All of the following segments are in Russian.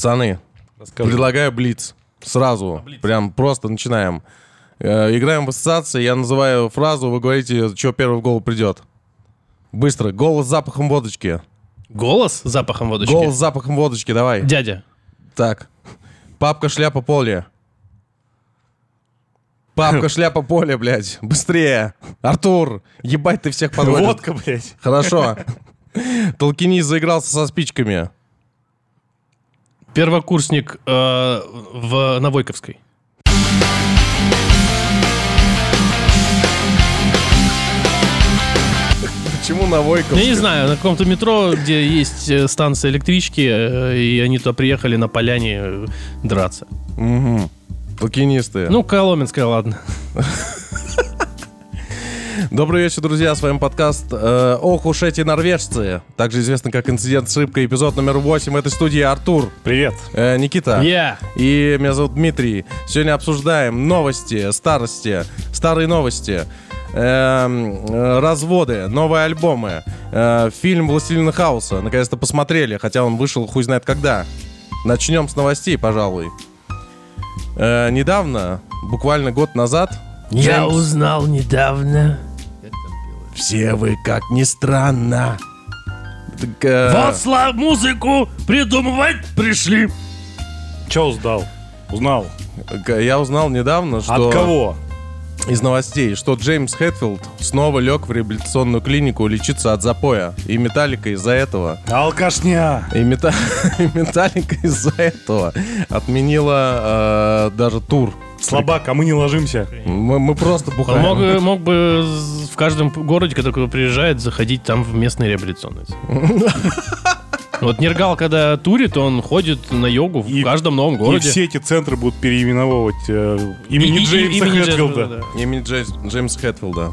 Пацаны, Расскажи. предлагаю блиц. Сразу. Прям просто начинаем. Э, играем в ассоциации, я называю фразу, вы говорите, что первое в голову придет. Быстро. Голос с запахом водочки. Голос с запахом водочки. Голос с запахом водочки, давай. Дядя. Так. Папка, шляпа, поле. Папка, шляпа, поле, блядь. Быстрее. Артур, ебать ты всех подводишь. Водка, блядь. Хорошо. Толкинист заигрался со спичками. Первокурсник э, в Навойковской. Почему на Войковской? Я не знаю, на каком-то метро, где есть э, станция электрички, э, и они туда приехали на поляне э, драться. Мгм. Толкинисты. Ну, Коломенская, ладно. Добрый вечер, друзья. С вами подкаст э, «Ох уж эти норвежцы». Также известно как «Инцидент с рыбкой». Эпизод номер 8 в этой студии Артур, Привет. э, Никита. Я. И меня зовут Дмитрий. Сегодня обсуждаем новости, старости, старые новости, эм, э, разводы, новые альбомы, э, фильм «Властелина хаоса». Наконец-то посмотрели, хотя он вышел хуй знает когда. Начнем с новостей, пожалуй. Э, недавно, буквально год назад, Я Джеймс- узнал недавно. Все вы, как ни странно. Так, э, Вот слав музыку придумывать пришли. Че узнал? Узнал. Я узнал недавно, что... От кого? Из новостей, что Джеймс Хэтфилд снова лег в реабилитационную клинику лечиться от запоя. И Металлика из-за этого. Алкашня. И, Мета- и Металлика из-за этого отменила э, даже тур. Слабак, а мы не ложимся. Мы, мы просто Он бухаем. мог, бы- мог бы в каждом городе, когда такой приезжает, заходить там в местный реабилитационный. центр. Вот Нергал, когда турит, он ходит на йогу в И- каждом новом И городе. все эти центры будут переименовывать э, имени И- и- Джеймса имени Хэтфилда. Джеймса, да. Имени Джейс- Джеймса Хэтфилда.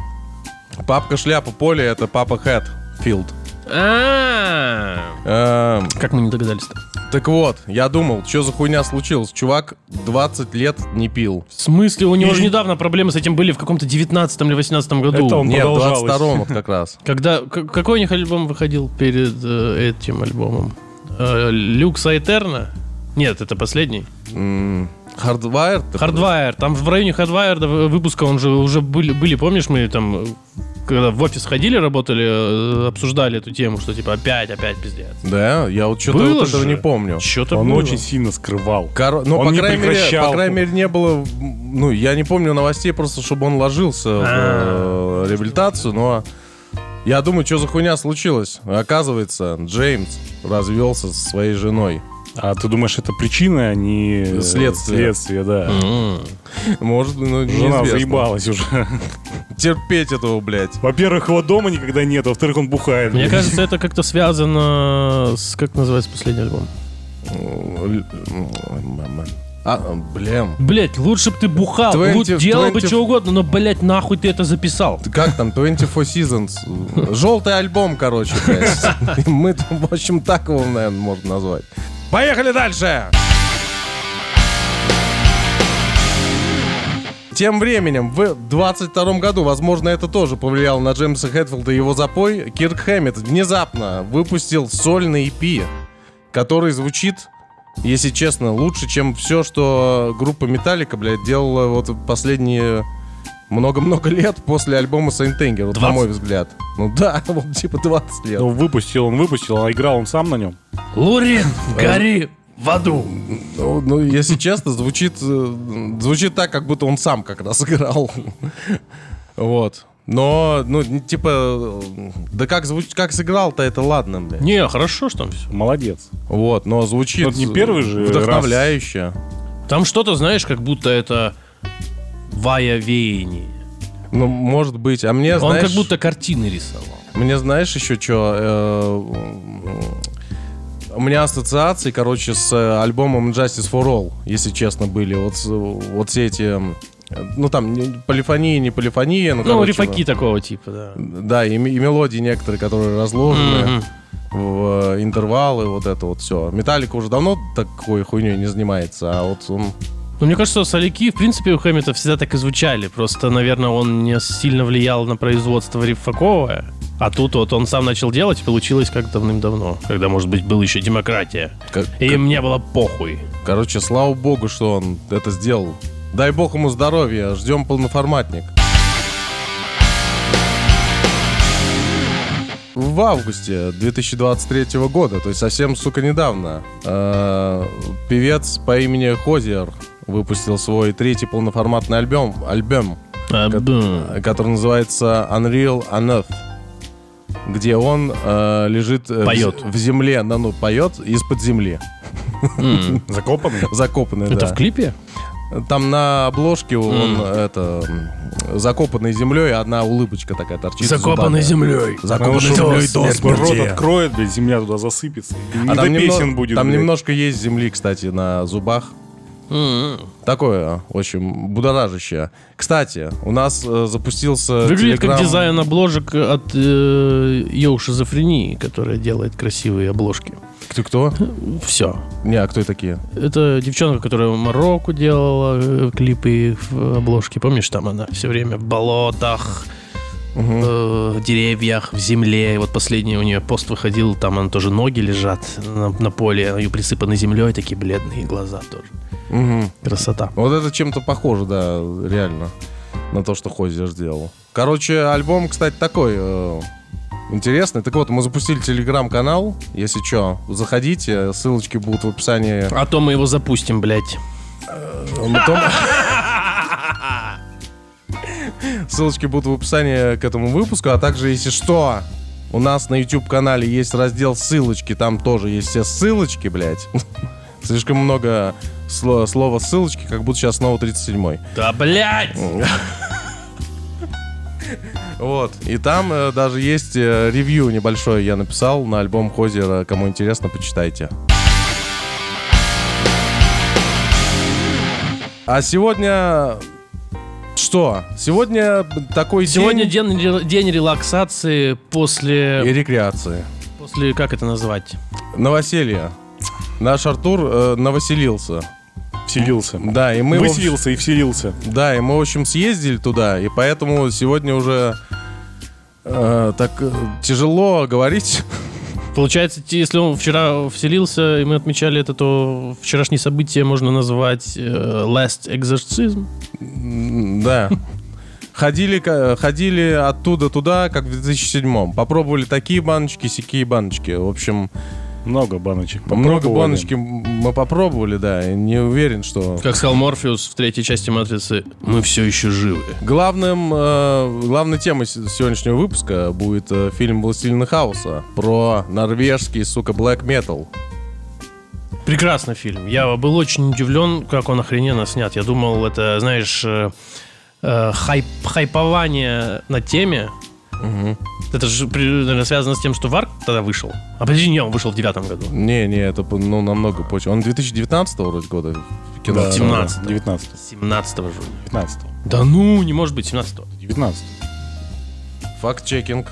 Папка шляпа поле это папа Хэтфилд. А, Эм, Как мы не догадались-то? так вот, я думал, что за хуйня случилась. Чувак 20 лет не пил. В смысле, у него же недавно проблемы с этим были в каком-то 19 или 18 году. Это он- Нет, в продолжалось. 22-м вот как раз. Когда, к- какой у них альбом выходил перед э, этим альбомом? Э, Люкса Этерна? Нет, это последний. М, Hardwired? Hardwire. Там в районе Hardwire до выпуска он же уже были, были, помнишь, мы там, э, когда в офис ходили, работали, э, обсуждали эту тему, что типа опять, опять пиздец. Да, я вот что-то вот этого же. не помню. Что-то Он было. очень сильно скрывал. Коро- Ну, Он по не крайней, мере, по крайней мере, не было... Ну, я не помню новостей просто, чтобы он ложился в А. э, реабилитацию, но... Я думаю, что за хуйня случилось. Оказывается, Джеймс развелся со своей женой. А ты думаешь, это причина, а не Следствие. Следствие, да. Может, ну, Жена неизвестно. заебалась уже. Терпеть этого, блядь. Во-первых, его дома никогда нет, во-вторых, он бухает. Мне кажется, это как-то связано с... Как называется последний альбом? А, блин. Блять, лучше бы ты бухал, 20 лучше делал бы 20 что угодно, но, блять, нахуй ты это записал. Как там, 24 Seasons? Желтый альбом, короче, блядь. Мы, там, в общем, так его, наверное, можно назвать. Поехали дальше! Тем временем, в 22 году, возможно, это тоже повлияло на Джеймса Хэтфилда и его запой, Кирк Хэммит внезапно выпустил сольный EP, который звучит, если честно, лучше, чем все, что группа Металлика, блядь, делала вот последние много-много лет после альбома Saint Anger, вот, на 20? мой взгляд. Ну да, вот типа 20 лет. Ну, выпустил он, выпустил, а играл он сам на нем. Лурин, гори в аду. Ну, ну, если честно, звучит, э, звучит так, как будто он сам как раз играл. Вот. Но, ну, типа, э, да как, звуч... как сыграл-то, это ладно, блядь. Не, хорошо, что там все. Молодец. Вот, но звучит Ну, это не первый же вдохновляюще. Там что-то, знаешь, как будто это вая веяние. Ну, может быть. А мне, Он знаешь, как будто картины рисовал. мне знаешь еще что? у меня ассоциации, короче, с э, альбомом Justice for All, если честно, были. Вот, вот все эти... м, Ну, там, не- полифония, не полифония. Ну, Ну, короче, рифаки такого типа, да. Да, и, и мелодии некоторые, которые разложены Мгм. в э, интервалы, вот это вот все. Металлика уже давно такой хуйней не занимается, а вот он... Ну, мне кажется, соляки, в принципе, у Хэммета всегда так и звучали. Просто, наверное, он не сильно влиял на производство рифаковое. А тут вот он сам начал делать, получилось как давным-давно, когда, может быть, была еще демократия. Как- И мне было похуй. Короче, слава богу, что он это сделал. Дай бог ему здоровья, ждем полноформатник. В августе 2023 года, то есть совсем, сука, недавно, э, певец по имени Хозиер выпустил свой третий полноформатный альбом, альбом, А, б- который называется Unreal Unearth, где он э, лежит э, в Поет. в земле, ну, ну, поет из-под земли. Закопанный? закопанный, Это да. в клипе? Там на обложке он это закопанный землей, одна улыбочка такая торчит. Закопанный землей. Закопанный землей до если рот смерти. откроет, блядь, земля туда засыпется. И не А до там, песен немно- будет, там блядь. немножко есть земли, кстати, на зубах. М. Такое, общем, будоражащее. Кстати, у нас э, запустился Выглядит как телеграм- дизайн обложек от э, Йоу Шизофрении, которая делает красивые обложки. Кто, кто? Все. Не, а кто такие? Это девчонка, которая в Марокко делала э, клипы в обложке. Помнишь, там она все время в болотах, Мгм. э, в деревьях, в земле. И вот последний у нее пост выходил, там она тоже ноги лежат на, на поле, ее присыпаны землей, такие бледные глаза тоже. Мгм. Красота. Вот это чем-то похоже, да, реально, на то, что Хозер сделал. Короче, альбом, кстати, такой э, интересный. Так вот, мы запустили телеграм-канал. Если что, заходите, ссылочки будут в описании. А то мы его запустим, блядь. Том- Ссылочки будут в описании к этому выпуску, а также, если что, у нас на YouTube-канале есть раздел ссылочки, там тоже есть все ссылочки, блядь. Слишком много сло- слова ссылочки, как будто сейчас снова 37-й. Да, блядь! Вот. И там э, даже есть э, ревью небольшое я написал на альбом Хозера. Кому интересно, почитайте. А сегодня... Что? Сегодня такой Сегодня день день, ре- день релаксации и после, рекреации. после... Как это назвать? Новоселье. Наш Артур э, навеселился. Вселился. Да, и мы... Выселился и вселился. Да, и мы, в общем, съездили туда, и поэтому сегодня уже э, так э, тяжело говорить. Получается, если он вчера вселился, и мы отмечали это, то вчерашнее событие можно назвать э, Last Exorcism. Да. Ходили, ходили оттуда туда, как в 2007 Попробовали такие баночки, сякие баночки. В общем, Много баночек. много баночки мы попробовали, да. и Не уверен, что... Как сказал Морфеус в третьей части «Матрицы», мы все еще живы. Главным, э, главной темой сегодняшнего выпуска будет э, фильм «Властелина хаоса» про норвежский, сука, black metal. Прекрасный фильм. Я был очень удивлен, как он охрененно снят. Я думал, это, знаешь, э, э, хайп, хайпование на теме. Это же, наверное, связано с тем, что Варк тогда вышел. А подожди, не, он вышел в девятом году. Не, не, это ну, намного позже. Он 2019 вроде года в кино. Да, 17. 19. 17 же. 15. Да ну, не может быть, 17 19. Факт-чекинг.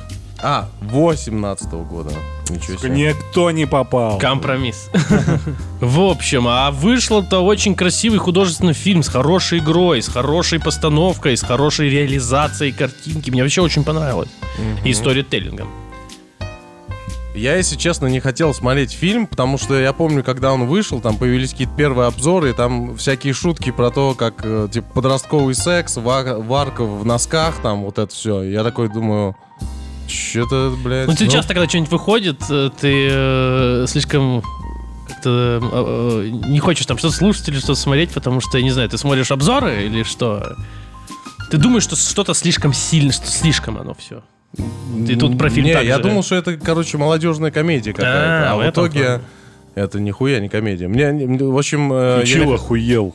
А, 18 года. Ничего себе. никто не попал. Компромисс. В общем, а вышло-то очень красивый художественный фильм с хорошей игрой, с хорошей постановкой, с хорошей реализацией картинки. Мне вообще очень понравилось. И сторителлингом. Я, если честно, не хотел смотреть фильм, потому что я помню, когда он вышел, там появились какие-то первые обзоры, и там всякие шутки про то, как, э, типа, подростковый секс, ва- варка в носках, там, вот это все. Я такой думаю, что-то, блядь... Ну, ты ну, часто, когда что-нибудь выходит, э, ты э, слишком как-то э, э, не хочешь там что-то слушать или что-то смотреть, потому что, я не знаю, ты смотришь обзоры или что? Ты думаешь, что что-то слишком сильно, что слишком оно все. Ты тут про фильм Не, я же. думал, что это, короче, молодежная комедия какая-то. А, А, в итоге плане. это нихуя не комедия. Мне, в общем... э, я охуел.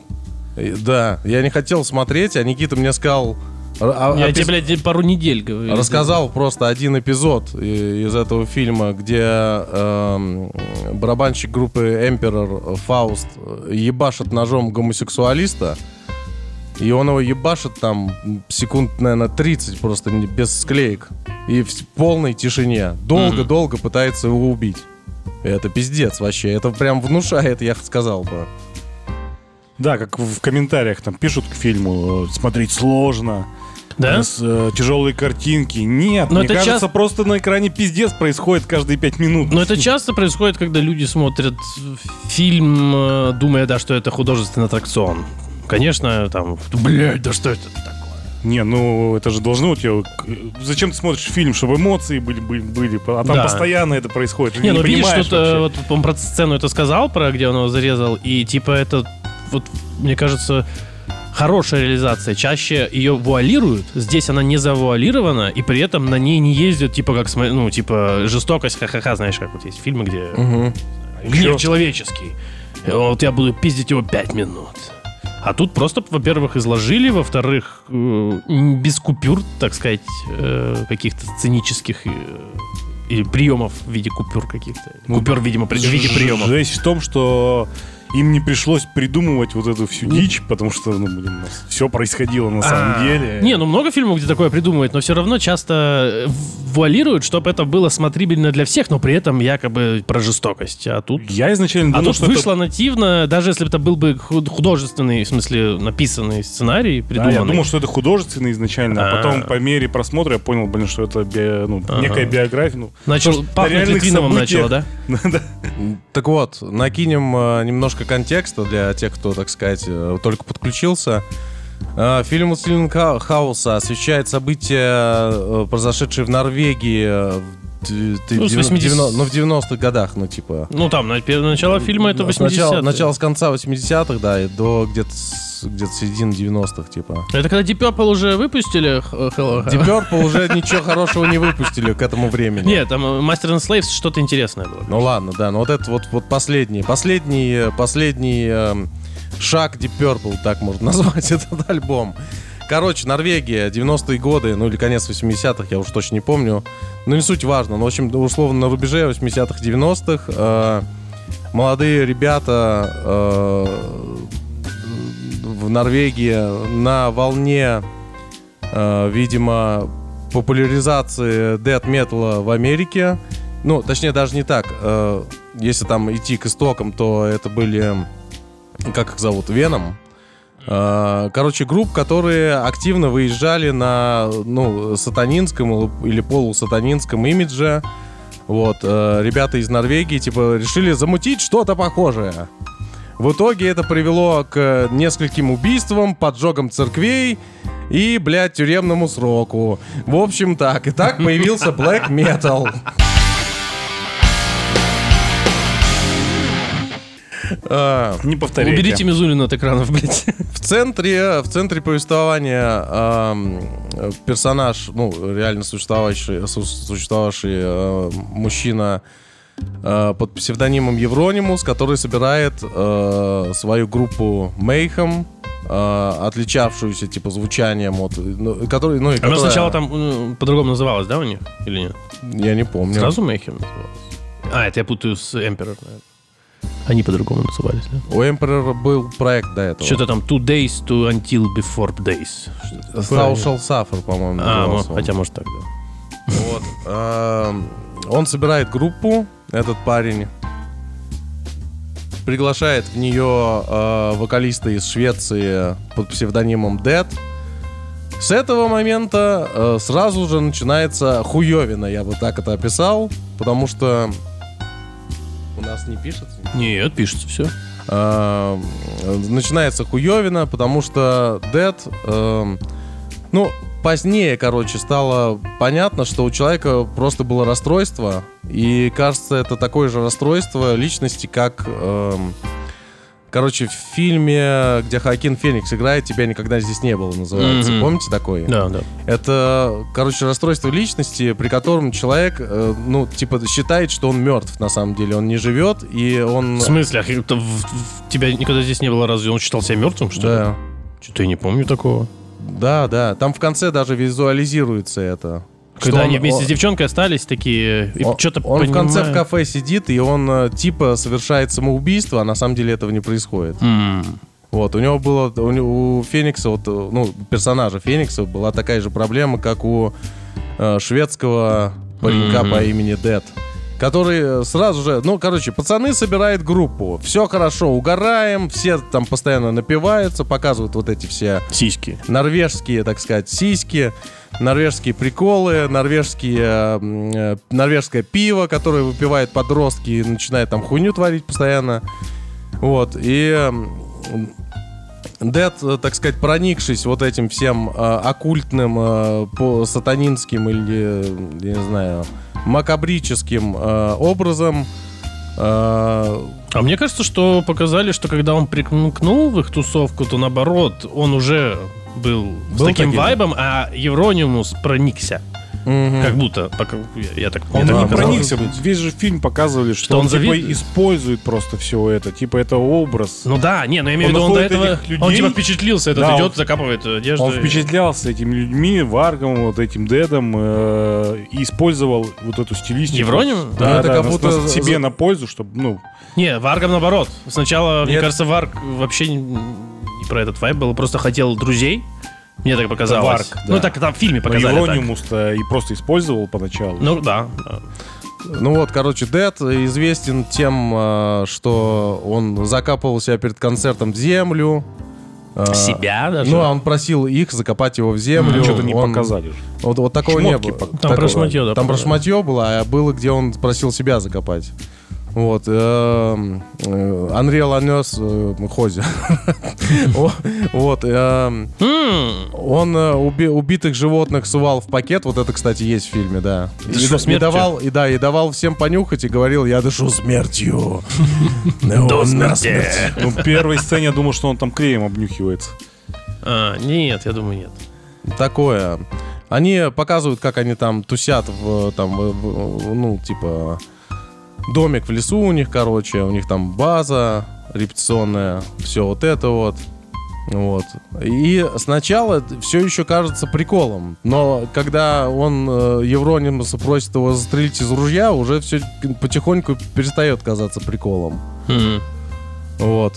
Да, я не хотел смотреть, а Никита мне сказал... а- а- Я опис- тебе, блядь, пару недель говорю. Рассказал просто один эпизод из этого фильма, где эм, барабанщик группы Emperor Фауст э, ебашит ножом гомосексуалиста. И он его ебашит там секунд, наверное, 30 просто без склеек. И в полной тишине. Долго-долго пытается его убить. Это пиздец вообще. Это прям внушает, я сказал бы. Да, как в комментариях там пишут к фильму, э, смотреть сложно. Да? С, э, тяжелые картинки. Нет, Но мне это кажется, часто- просто на экране пиздец происходит каждые пять минут. Но это часто происходит, когда люди смотрят фильм, э, думая, да, что это художественный аттракцион. Конечно, там, блядь, да что это такое? Не, ну это же должно у тебя... Зачем ты смотришь фильм, чтобы эмоции были, были, были а там Да. постоянно это происходит. Ты Не, ну видишь, что-то, вообще. вот он про сцену это сказал, про где он его зарезал, и типа это, вот, мне кажется, хорошая реализация. Чаще ее вуалируют, здесь она не завуалирована, и при этом на ней не ездят, типа, как, ну, типа, жестокость, ха-ха-ха, знаешь, как вот есть фильмы, где Мгм. гнев человеческий. И Вот я буду пиздить его пять минут. А тут просто, во-первых, изложили, во-вторых, э, без купюр, так сказать, э, каких-то сценических э, или приемов в виде купюр каких-то. Купюр, видимо, при- в виде приемов. Жесть в том, что им не пришлось придумывать вот эту всю дичь, потому что, ну, блин, все происходило на самом А, деле. Не, ну много фильмов, где такое придумывают, но все равно часто э, вуалируют, чтобы это было смотрибельно для всех, но при этом якобы про жестокость. А тут Я изначально А думал, тут что вышло нативно, даже если бы это был бы худ- художественный, в смысле, написанный сценарий, это... Да, придуманный. я думал, что это художественно изначально, а, А. потом по мере просмотра я понял, блин, что это би- ну, некая биография. Ну, Начал на пахнуть событиях- начало, да? Так вот, накинем э, немножко контекста для тех, кто, так сказать, э, только подключился. Э, Фильм «Властелин Ха- Хаоса» освещает события, э, произошедшие в Норвегии э, в д- Ну, с девяно- 80 девяно- ну, в 90-х годах, ну, типа... Ну, там, начало фильма это 80 Начало, начало с конца 80-х, да, и до где-то где-то середины 90-х, типа. Это когда Deep Purple уже выпустили? Hello- Deep Purple уже ничего хорошего не выпустили к этому времени. Нет, там э, Master and Slaves что-то интересное было. Ну ладно, да, но вот это вот, вот последний, последний, э, последний эм, шаг Deep Purple, так можно назвать этот альбом. Короче, Норвегия, 90-е годы, ну или конец 80-х, я уж точно не помню. Ну не суть важно, но в общем, условно на рубеже 80-х, 90-х э, молодые ребята э, в Норвегии на волне, э, видимо, популяризации дэт металла в Америке. Ну, точнее, даже не так. Э, если там идти к истокам, то это были, как их зовут, Веном. Э, Короче, групп, которые активно выезжали на ну, сатанинском или- полусатанинском имидже. Вот, э, ребята из Норвегии, типа, решили замутить что-то похожее. В итоге это привело к нескольким убийствам, поджогам церквей и, блядь, тюремному сроку. В общем, так. И так появился Black Metal. Не повторяйте. Уберите Мизулина от экранов, блядь. В центре, в центре повествования э, персонаж, ну, реально существовавший, су- существовавший э, мужчина э, под псевдонимом Евронимус, который собирает э, свою группу Мейхом, э, отличавшуюся, типа, звучанием от... Ну, который, ну, и Она которая- сначала там э, по-другому называлась, да, у них? Или нет? Я не помню. Сразу Mayhem называлась? А, это я путаю с Emperor, наверное. Они по-другому назывались, да? У Emperor был проект до этого. Что-то там Two Days to Until Before Days. Shall Suffer, по-моему, А, назывался мо- он. хотя, может, так, да. Вот. Эм, Он собирает группу, этот парень. Приглашает в нее э, вокалиста из Швеции под псевдонимом Dead. С этого момента э, сразу же начинается хуевина, я бы так это описал, потому что у нас не пишется. Нет, пишется все. Э, начинается хуевина, потому что Dead, э, ну, позднее, короче, стало понятно, что у человека просто было расстройство, и кажется, это такое же расстройство личности, как, эм, короче, в фильме, где Хакин Феникс играет, тебя никогда здесь не было, называется. Мгм. Помните такой? Да, да. Это, короче, расстройство личности, при котором человек, э, ну, типа, считает, что он мертв на самом деле, он не живет, и он... В смысле? А как-то в- в- тебя никогда здесь не было, разве он считал себя мертвым, что ли? Да. Что-то я не помню такого. Да, да. Там в конце даже визуализируется это. Когда Что они он- вместе он- с девчонкой остались такие и он, что-то он в конце в кафе сидит, и он э, типа совершает самоубийство, а на самом деле этого не происходит. М. Вот, у него было, у, него- у Феникса, вот, э, ну, персонажа Феникса была такая же проблема, как у э, шведского паренька Мгм. по имени Дед, который сразу же, ну, короче, пацаны собирают группу, все хорошо, угораем, все там постоянно напиваются, показывают вот эти все Сиськи. норвежские, так сказать, сиськи, норвежские приколы, норвежские, э, э, норвежское пиво, которое выпивают подростки и начинают там хуйню творить постоянно. Вот, и Дед, э, так сказать, проникшись вот этим всем э, оккультным, э, по сатанинским или, э, я не знаю, макабрическим э, образом, э, А мне кажется, что показали, что когда он прикнул в их тусовку, то наоборот, он уже был, с Был таким таким? вайбом, а Евронимус проникся. Мгм. Как будто, пока, я, я так, Он мне так не да, проникся. Весь же фильм показывали, что, Что он он, типа, использует просто все это. Типа это образ. Ну да, не, ну я имею в Он виду, он до этого, людей. он типа впечатлился, этот Да, идет, он- закапывает одежду. Он впечатлялся этими людьми, Варгом, вот этим Дедом, э, и использовал вот эту стилистику. Евроним? Ну, Да, это да, как на- будто на- себе за- на пользу, чтобы, ну, Не, Варгом наоборот. Сначала, мне Нет. кажется, Варг вообще не, не про этот вайб был, просто хотел друзей. Мне так показалось. Варг, Ну да. так там в фильме но показали. Евронимус-то и просто использовал поначалу. Ну да. Ну вот, короче, Дед известен тем, э, что он закапывал себя перед концертом в землю. Э, Себя даже. Ну, а он просил их закопать его в землю. Что-то не Он- показали же. Вот, вот такого не Шмотки было. пок- Там про шматье, да, Там про показали. шматье было, а было, где он просил себя закопать. Вот. эм, э, Unreal э, Хози. Вот. эм, М, Он э, уби- убитых животных сувал в пакет. Вот это, кстати, есть в фильме, да. Это И, давал, и да, и давал всем понюхать и говорил, я дышу смертью. До смерти. Ну, в первой сцене я думал, что он там клеем обнюхивается. а, нет, я думаю, нет. Такое. Они показывают, как они там тусят в, там, ну, типа, домик в лесу у них, короче, у них там база репетиционная, все вот это вот. Вот. И сначала все еще кажется приколом, но когда он э, Евронимуса просит его застрелить из ружья, уже все потихоньку перестает казаться приколом. М. Вот.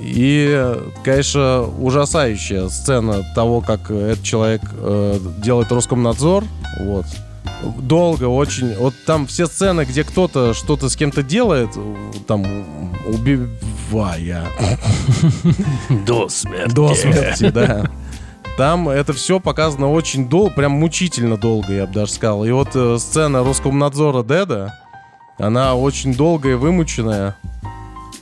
И, конечно, ужасающая сцена того, как этот человек э, делает Роскомнадзор. Вот. Долго, очень. Вот там все сцены, где кто-то что-то с кем-то делает, э, там убивая До смерти. до смерти, да. Там это все показано очень долго, прям мучительно долго, я бы даже сказал. И вот э, сцена Роскомнадзора Деда, она очень долгая, вымученная.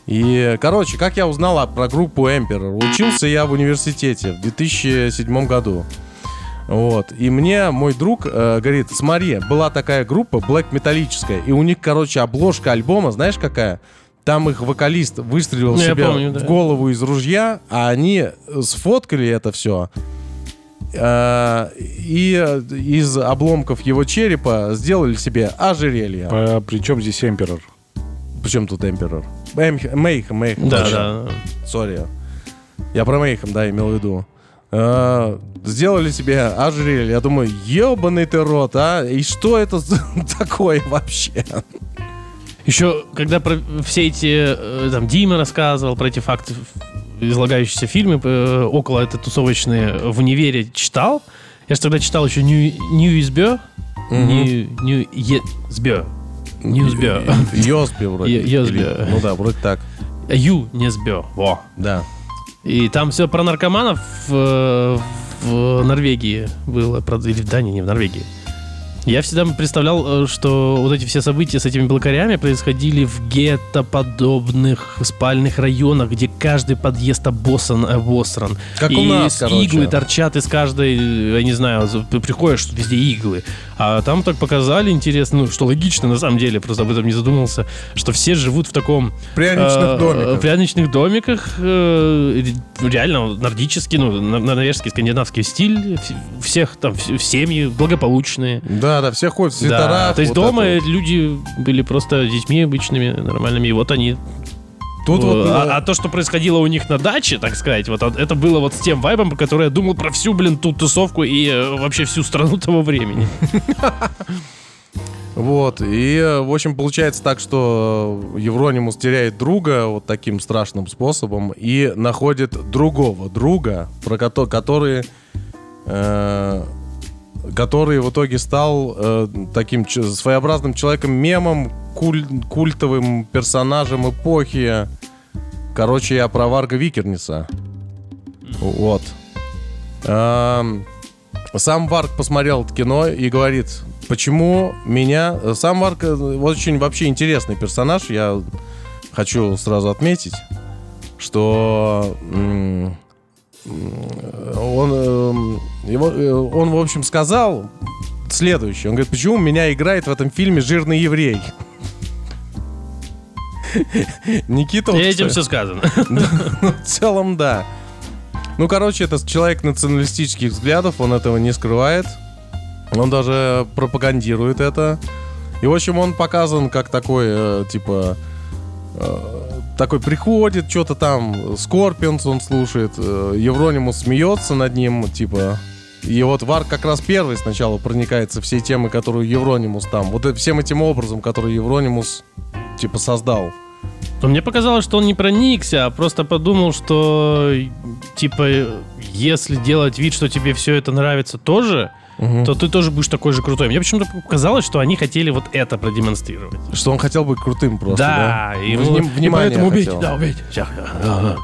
И, короче, как я узнал о- про группу Emperor? Учился я в университете в 2007 году. Вот. И мне мой друг э, говорит, смотри, была такая группа, Black металлическая, и у них, короче, обложка альбома, знаешь какая? Там их вокалист выстрелил Ну, себе помню, в да. голову из ружья, а они сфоткали это все. И э, из обломков его черепа сделали себе ожерелье. А при чем здесь Эмперор? Причем тут Эмперор? Мейхем, Мейхем. Да, да. Сори. Я про Мейхем, да, имел в виду. Э, Сделали себе ожерелье. Я думаю, ебаный ты рот, а? И что это такое вообще? Еще, когда про все эти, э, там, Дима рассказывал про эти факты, в- излагающиеся фильмы, э, около этой тусовочные в универе читал. Я же тогда читал еще Нью, Ньюизбё. Нью, Ньюизбё. Ньюсбё. Йосби вроде. Е- Йосби. Или- Ну да, вроде так. Ю Несбё. Во. Да. И там все про наркоманов в, в Норвегии было, правда, или в Дании, не в Норвегии. Я всегда представлял, э, что вот эти все события с этими блокарями происходили в гетто-подобных спальных районах, где каждый подъезд обоссан, обосран. Как и у нас, с- короче. иглы торчат из каждой, э, я не знаю, приходишь, везде иглы. А там так показали, интересно, ну, что логично на самом деле, просто об этом не задумался, что все живут в таком Пряничных э, домиках. Пряничных домиках. э, ре- реально нордический, ну, норвежский, скандинавский стиль. всех там в- семьи благополучные. Да, да, все ходят в Да, свитерах. то есть вот дома это люди были просто детьми обычными, нормальными. И вот они... Тут э, вот, а, э, а то, что происходило у них на даче, так сказать, вот а- это было вот с тем вайбом, про который я думал про всю, блин, ту тусовку и э, вообще всю страну того времени. Вот, и, э, в общем, получается так, что э, Евронимус теряет друга вот таким страшным способом и находит другого друга, про кото- который, э, который в итоге стал э, таким своеобразным человеком-мемом, куль- культовым персонажем эпохи. Короче, я про Варга Викерниса. Вот. Эм, Сам Варг посмотрел это кино и говорит, почему меня... Сам Варг э, очень вообще интересный персонаж, я хочу сразу отметить, что он, эм, его, э, он, в общем, сказал следующее. Он говорит, почему меня играет в этом фильме жирный еврей? Никита, И этим все сказано. в целом, да. Ну, короче, это человек националистических взглядов, он этого не скрывает. Он даже пропагандирует это. И, в общем, он показан как такой, э, типа, э, такой приходит, что-то там, Скорпионс он слушает, э, Евронимус смеется над ним, типа... И вот Варг как раз первый сначала проникается всей темы, которую Евронимус там, вот э- всем этим образом, который Евронимус, типа, создал. Но мне показалось, что он не проникся, а просто подумал, что, типа, если делать вид, что тебе все это нравится тоже, Мгм. то ты тоже будешь такой же крутой. Мне почему-то показалось, что они хотели вот это продемонстрировать. Что он хотел быть крутым просто, да? да, и, Вним- вот- и внимание поэтому убейте, хотел. да, убейте. Ща, ага.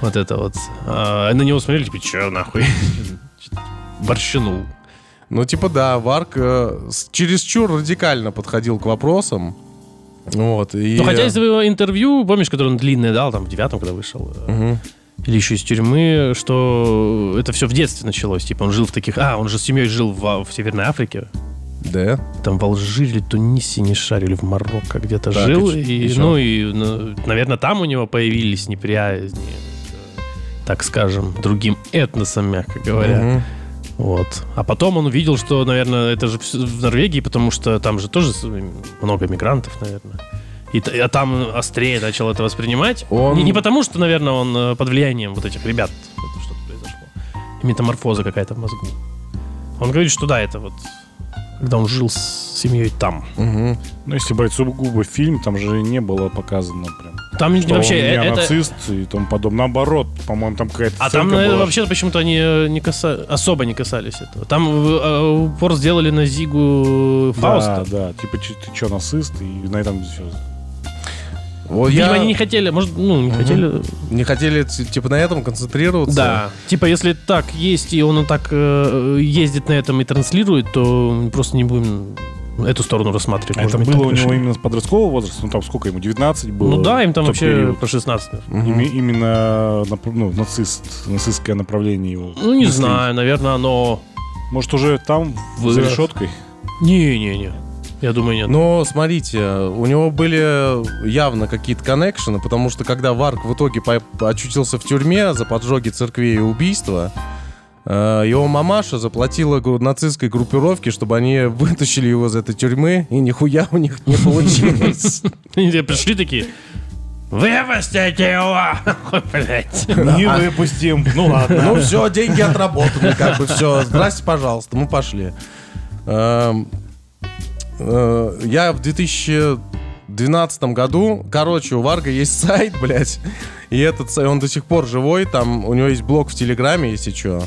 Вот это вот. А, на него смотрели, типа, че нахуй? Борщинул. Ну, типа, да, Варк э, чересчур радикально подходил к вопросам. Вот, и... Ну, хотя из его интервью, помнишь, которое он длинное дал, там, в девятом, когда вышел, Мгм. Или еще из тюрьмы, что это все в детстве началось. Типа, он жил в таких... А, он же с семьей жил в, в Северной Африке. Да. Там в Алжире, или Тунисе, не шарили, в Марокко где-то Так, жил. и И, ну, и, ну, наверное, там у него появились неприязни, так скажем, другим этносам, мягко говоря. Мгм. Вот. А потом он увидел, что, наверное, это же в Норвегии, потому что там же тоже много мигрантов, наверное. И, а там острее начал это воспринимать. Он- Не, не потому, что, наверное, он э, под влиянием вот этих ребят это что-то произошло. И метаморфоза какая-то в мозгу. Он говорит, что да, это вот когда он жил с семьей там. Мгм. Ну, если брать сугубо фильм, там же не было показано прям. Там что вообще он э- не это... нацист и тому подобное. Наоборот, по-моему, там какая-то А там была. вообще почему-то они э, не каса... особо не касались этого. Там э, упор сделали на Зигу Фауста. Да, да. Типа, ты что, нацист? И на этом все. Вот Видимо, я они не хотели, может, ну, не хотели. не хотели, типа, на этом концентрироваться. Да. Типа, если так есть, и он так э, ездит на этом и транслирует, то просто не будем эту сторону рассматривать. А это быть, было у него решили. именно с подросткового возраста? Ну, там сколько ему? 19 было? Ну да, им там вообще период? по 16. Мгм. Ими- Именно ну, нацист, нацистское направление его. Ну, не мыслей. знаю, наверное, оно... Может, уже там, за Вырос. решеткой? Не-не-не. Я думаю, нет. Но смотрите, у него были явно какие-то коннекшены, потому что когда Варк в итоге по- очутился в тюрьме за поджоги церквей и убийства, э, его мамаша заплатила гру- нацистской группировке, чтобы они вытащили его из этой тюрьмы, и нихуя у них не получилось. Пришли такие... Выпустите его! Ой, блядь. Не выпустим. Ну ладно. Ну все, деньги отработаны, как бы все. Здрасте, пожалуйста, мы пошли. Э, Я в 2012 году, короче, у Варга есть сайт, блядь, и этот сайт, он до сих пор живой, там у него есть блог в Телеграме, если что.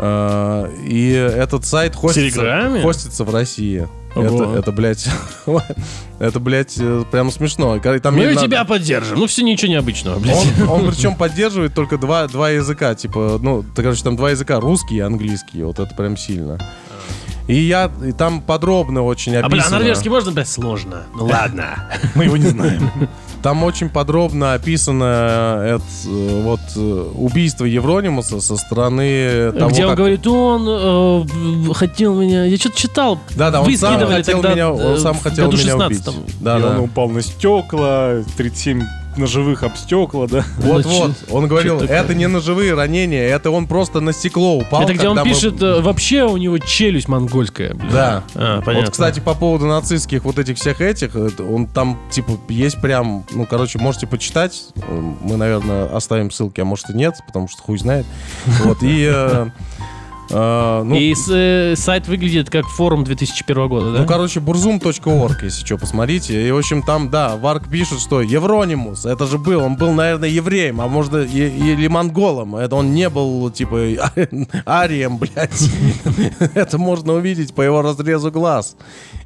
И этот сайт хостится, Телеграме? хостится в России. Это, это, блядь, это, блядь, э, прям смешно. Там Мы надо- тебя поддержим. Ну, все ничего необычного, блядь. он, он причем поддерживает только два, два языка. Типа, ну, ты, короче, там два языка, русский и английский. Вот это прям сильно. И я и там подробно очень А, бля, а описано. норвежский можно, блядь, сложно. Ну ладно. Мы его не знаем. Там очень подробно описано э, это, э, вот э, убийство Евронимуса со стороны того, Где он как... говорит, он э, хотел меня... Я что-то читал. Да, да, он сам хотел тогда, меня, он сам хотел меня убить. 16-м. Да, и да. он упал на стекла, 37 ножевых об стекла, да. Вот, вот. чё- Он говорил, чё такое? это не ножевые ранения, это он просто на стекло упал. Это где он мы- пишет, э, вообще у него челюсть монгольская. Да. А, понятно. Вот, кстати, по поводу нацистских вот этих всех этих, это он там, типа, есть прям, ну, короче, можете почитать. Мы, наверное, оставим ссылки, а может и нет, потому что хуй знает. Вот, и... Э, ну, И с- э, сайт выглядит как форум 2001 года, да? Ну, короче, burzum.org, если что, посмотрите. И, в общем, там, да, Варк пишет, что Евронимус, это же был, он был, наверное, евреем, а может, и- или монголом. Это он не был, типа, арием, блядь. Это можно увидеть по его разрезу глаз.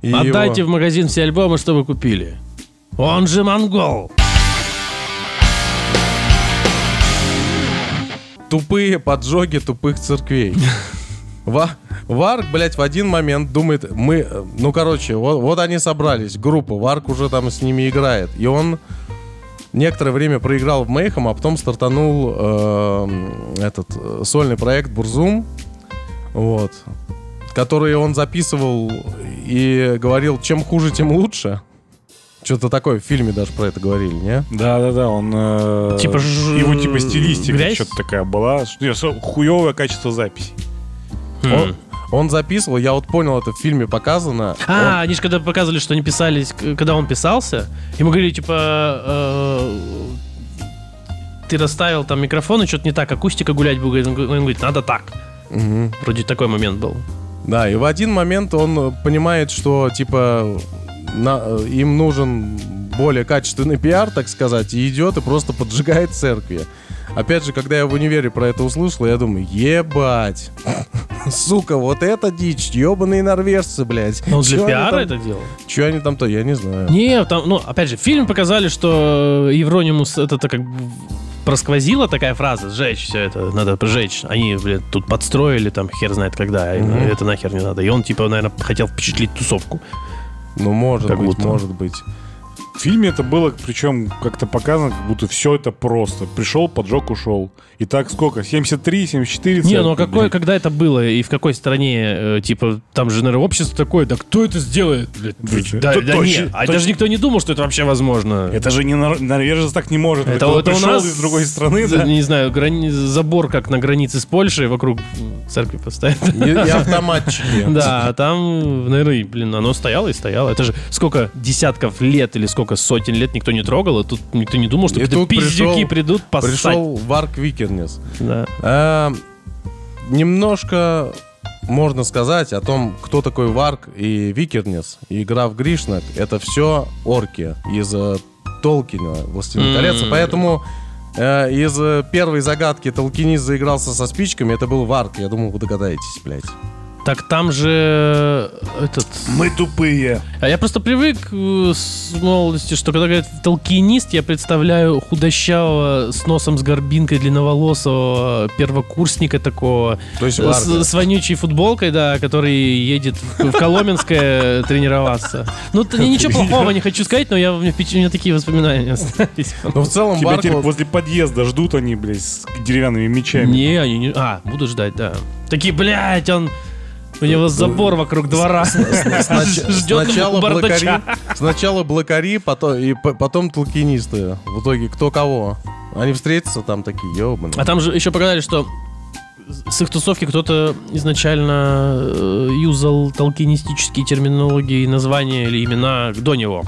Отдайте в магазин все альбомы, что вы купили. Он же монгол. Тупые поджоги тупых церквей. Ва- Варк, блядь, в один момент думает, мы, ну, короче, вот, вот они собрались, группа, Варк уже там с ними играет, и он некоторое время проиграл в Мейхам, а потом стартанул э, этот сольный проект Бурзум, вот, который он записывал и говорил, чем хуже, тем лучше. Что-то такое в фильме даже про это говорили, не? Да-да-да, он... э, Типа ж- Его типа стилистика грязь? что-то такая была. Что- Хуевое качество записи. Он, он записывал, я вот понял, это в фильме показано. А, они же когда показывали, что они писались, когда он писался, ему говорили, типа, э, ты расставил там микрофон, и что-то не так, акустика гулять будет. Он он говорит, надо так. Мгм. Вроде такой момент был. Да, и в один момент он э, понимает, что типа на- э, им нужен более качественный пиар, так сказать, и идет и просто поджигает церкви. Опять же, когда я в универе про это услышал, я думаю, ебать, сука, вот это дичь, ебаные норвежцы, блядь. Он для Чё пиара там- это делал? Чё они там-то, я не знаю. Не, там, ну, опять же, в фильме показали, что Евронимус это как просквозила такая фраза, сжечь все это, надо сжечь. Они, блин, тут подстроили, там, хер знает когда, Мгм. это нахер не надо. И он, типа, наверное, хотел впечатлить тусовку. Ну, может Как быть, будто. может быть. В фильме это было, причем как-то показано, как будто все это просто. Пришел, поджег, ушел. И так сколько? 73, 74 Не, ну а блин. когда это было и в какой стране, э, типа, там же, наверное, общество такое, да кто это сделает? блядь? Да, То- да точно, нет, а точно. даже никто не думал, что это вообще возможно. Это же не нор- норвежец так не может. Это- он это у нас из другой страны, За- да? Не знаю, грани- забор как на границе с Польшей вокруг церкви поставят. И, и автоматчики. Да, а там, наверное, блин, оно стояло и стояло. Это же сколько десятков лет или сколько сотен лет никто не трогал, и тут никто не думал, что какие-то пиздюки пришел- придут поссать. Пришел Варк Викернес. Да. А, немножко можно сказать о том, кто такой Варк и Викернес, и граф Гришнак. Это все орки из э, Толкина, «Властелин М. колец». Поэтому э, из э, первой загадки Толкинист заигрался со спичками, это был Варк. Я думал, вы догадаетесь, блядь. Так там же этот... Мы тупые. А я просто привык э, с молодости, что когда говорят толкинист, я представляю худощавого с носом с горбинкой длинноволосого первокурсника такого То есть с, с вонючей футболкой, да, который едет в, в Коломенское тренироваться. Ну, ничего плохого не хочу сказать, но я, у, меня, у меня такие воспоминания остались. Но в целом Тебя теперь возле подъезда ждут они, блядь, с деревянными мечами. Не, они не... А, буду ждать, да. Такие, блядь, он... У него забор вокруг двора. Ждет сначала бардача. блокари, сначала блокари, потом, и потом толкинисты. В итоге кто кого. Они встретятся там такие, ебаные. А там же еще показали, что с их тусовки кто-то изначально э, юзал толкинистические терминологии, названия или имена до него.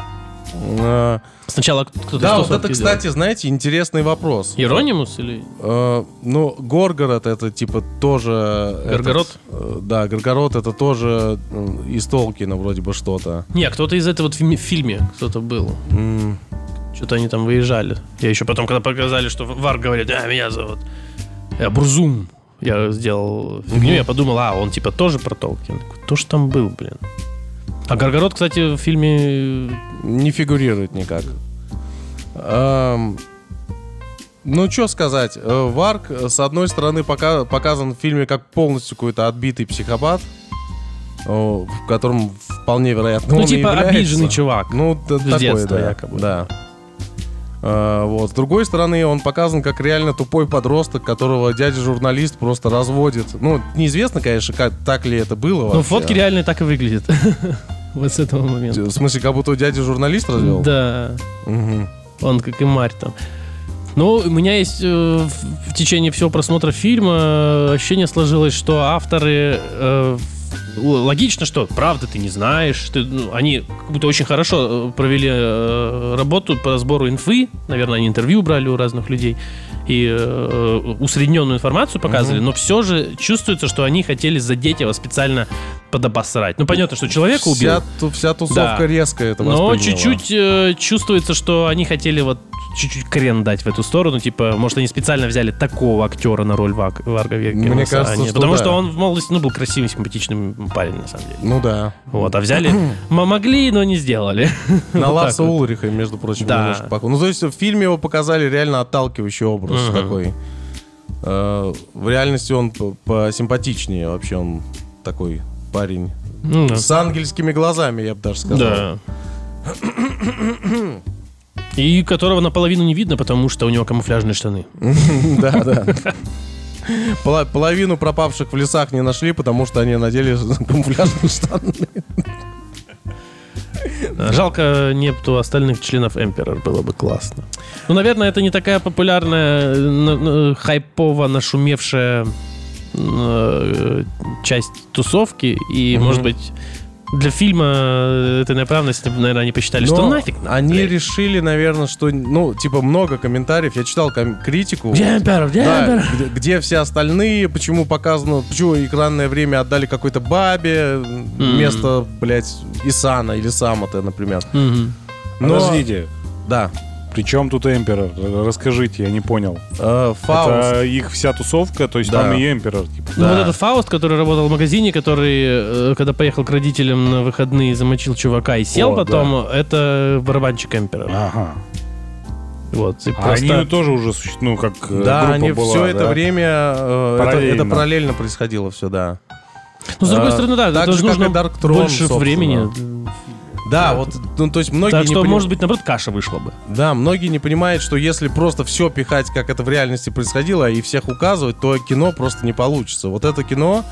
А, Сначала кто-то Да, вот это, кстати, знаете, интересный вопрос. Иронимус или... Э, ну, Горгород это типа тоже... Горгород? этот, э, да, Горгород это тоже э, из Толкина вроде бы что-то. Не, кто-то из этого вот в фильме кто-то был. М, Что-то они там выезжали. Я еще потом, когда показали, что Вар говорит, а, меня зовут я Бурзум. Я сделал фигню, я подумал, а, он типа тоже про Толкин. Кто ж там был, блин? А Горгород, кстати, в фильме... Не фигурирует никак. Эм, ну, что сказать. Э, Варк, э, с одной стороны, пока, показан в фильме как полностью какой-то отбитый психопат, в котором вполне вероятно Ну, он типа является. обиженный чувак. Ну, т- С такое, детства да. якобы. Да. А, вот. С другой стороны, он показан как реально тупой подросток, которого дядя-журналист просто разводит. Ну, неизвестно, конечно, как, так ли это было Ну, вообще. фотки реально так и выглядят. Вот с этого момента. В смысле, как будто дядя-журналист развел? Да, Мгм. он как и Марь там. Ну, у меня есть э, в течение всего просмотра фильма э, ощущение сложилось, что авторы э, логично, что правда ты не знаешь. Ты, ну, они как будто очень хорошо э, провели э, работу по сбору инфы. Наверное, они интервью брали у разных людей. И э, усредненную информацию показывали, но все же чувствуется, что они хотели задеть его специально подобосрать. Ну, понятно, что человека убил. Вся, ту- вся тусовка Да. резко это Но чуть-чуть э, чувствуется, что они хотели вот чуть-чуть крен дать в эту сторону. Типа, может, они специально взяли такого актера на роль Варга Веккерса, Мне а кажется, не- что Потому да. что он в молодости ну, был красивый, симпатичный парень, на самом деле. Ну да. Вот, а взяли... м- Могли, но не сделали. На Ларса вот. Улриха, между прочим, Да. немножко похож. Ну, то есть в фильме его показали реально отталкивающий образ Мгм. такой. Э, В реальности он посимпатичнее вообще, он такой парень. Ну, да. С ангельскими глазами, я бы даже сказал. Да. И которого наполовину не видно, потому что у него камуфляжные штаны. Да, да. Половину пропавших в лесах не нашли, потому что они надели камуфляжные штаны. Жалко нету остальных членов Emperor, было бы классно. Ну, наверное, это не такая популярная, хайпово нашумевшая э, часть тусовки, и, может быть, для фильма э, этой направленности, наверное, они посчитали, что Но нафиг. надо, Они блядь. решили, наверное, что, ну, типа, много комментариев. Я читал ком- критику. Где Emperor? Где Да, где, где все остальные, почему показано, почему экранное время отдали какой-то бабе вместо, блядь, Исана или Самата, например. Мгм. Но- Подождите, Да. При чем тут Эмперор? Расскажите, я не понял. Э, Фауст. Это их вся тусовка, то есть Да. там и Эмперор, типа. Ну, Да. вот этот Фауст, который работал в магазине, который, э, когда поехал к родителям на выходные, замочил чувака и сел О, потом, это барабанщик Эмперора. Ага. Вот, и А просто- они тоже уже существуют, ну, как э, Да, они была, все это да? время, э, это, Параллельно. это параллельно происходило все, да. Ну, с другой А, стороны, да, так это же, же как нужно и Dark Throne, больше собственно. времени. Да, вот, ну, то есть многие Так что, поним- может быть, наоборот, каша вышла бы. Да, многие не понимают, что если просто все пихать, как это в реальности происходило, и всех указывать, то кино просто не получится. Вот это кино,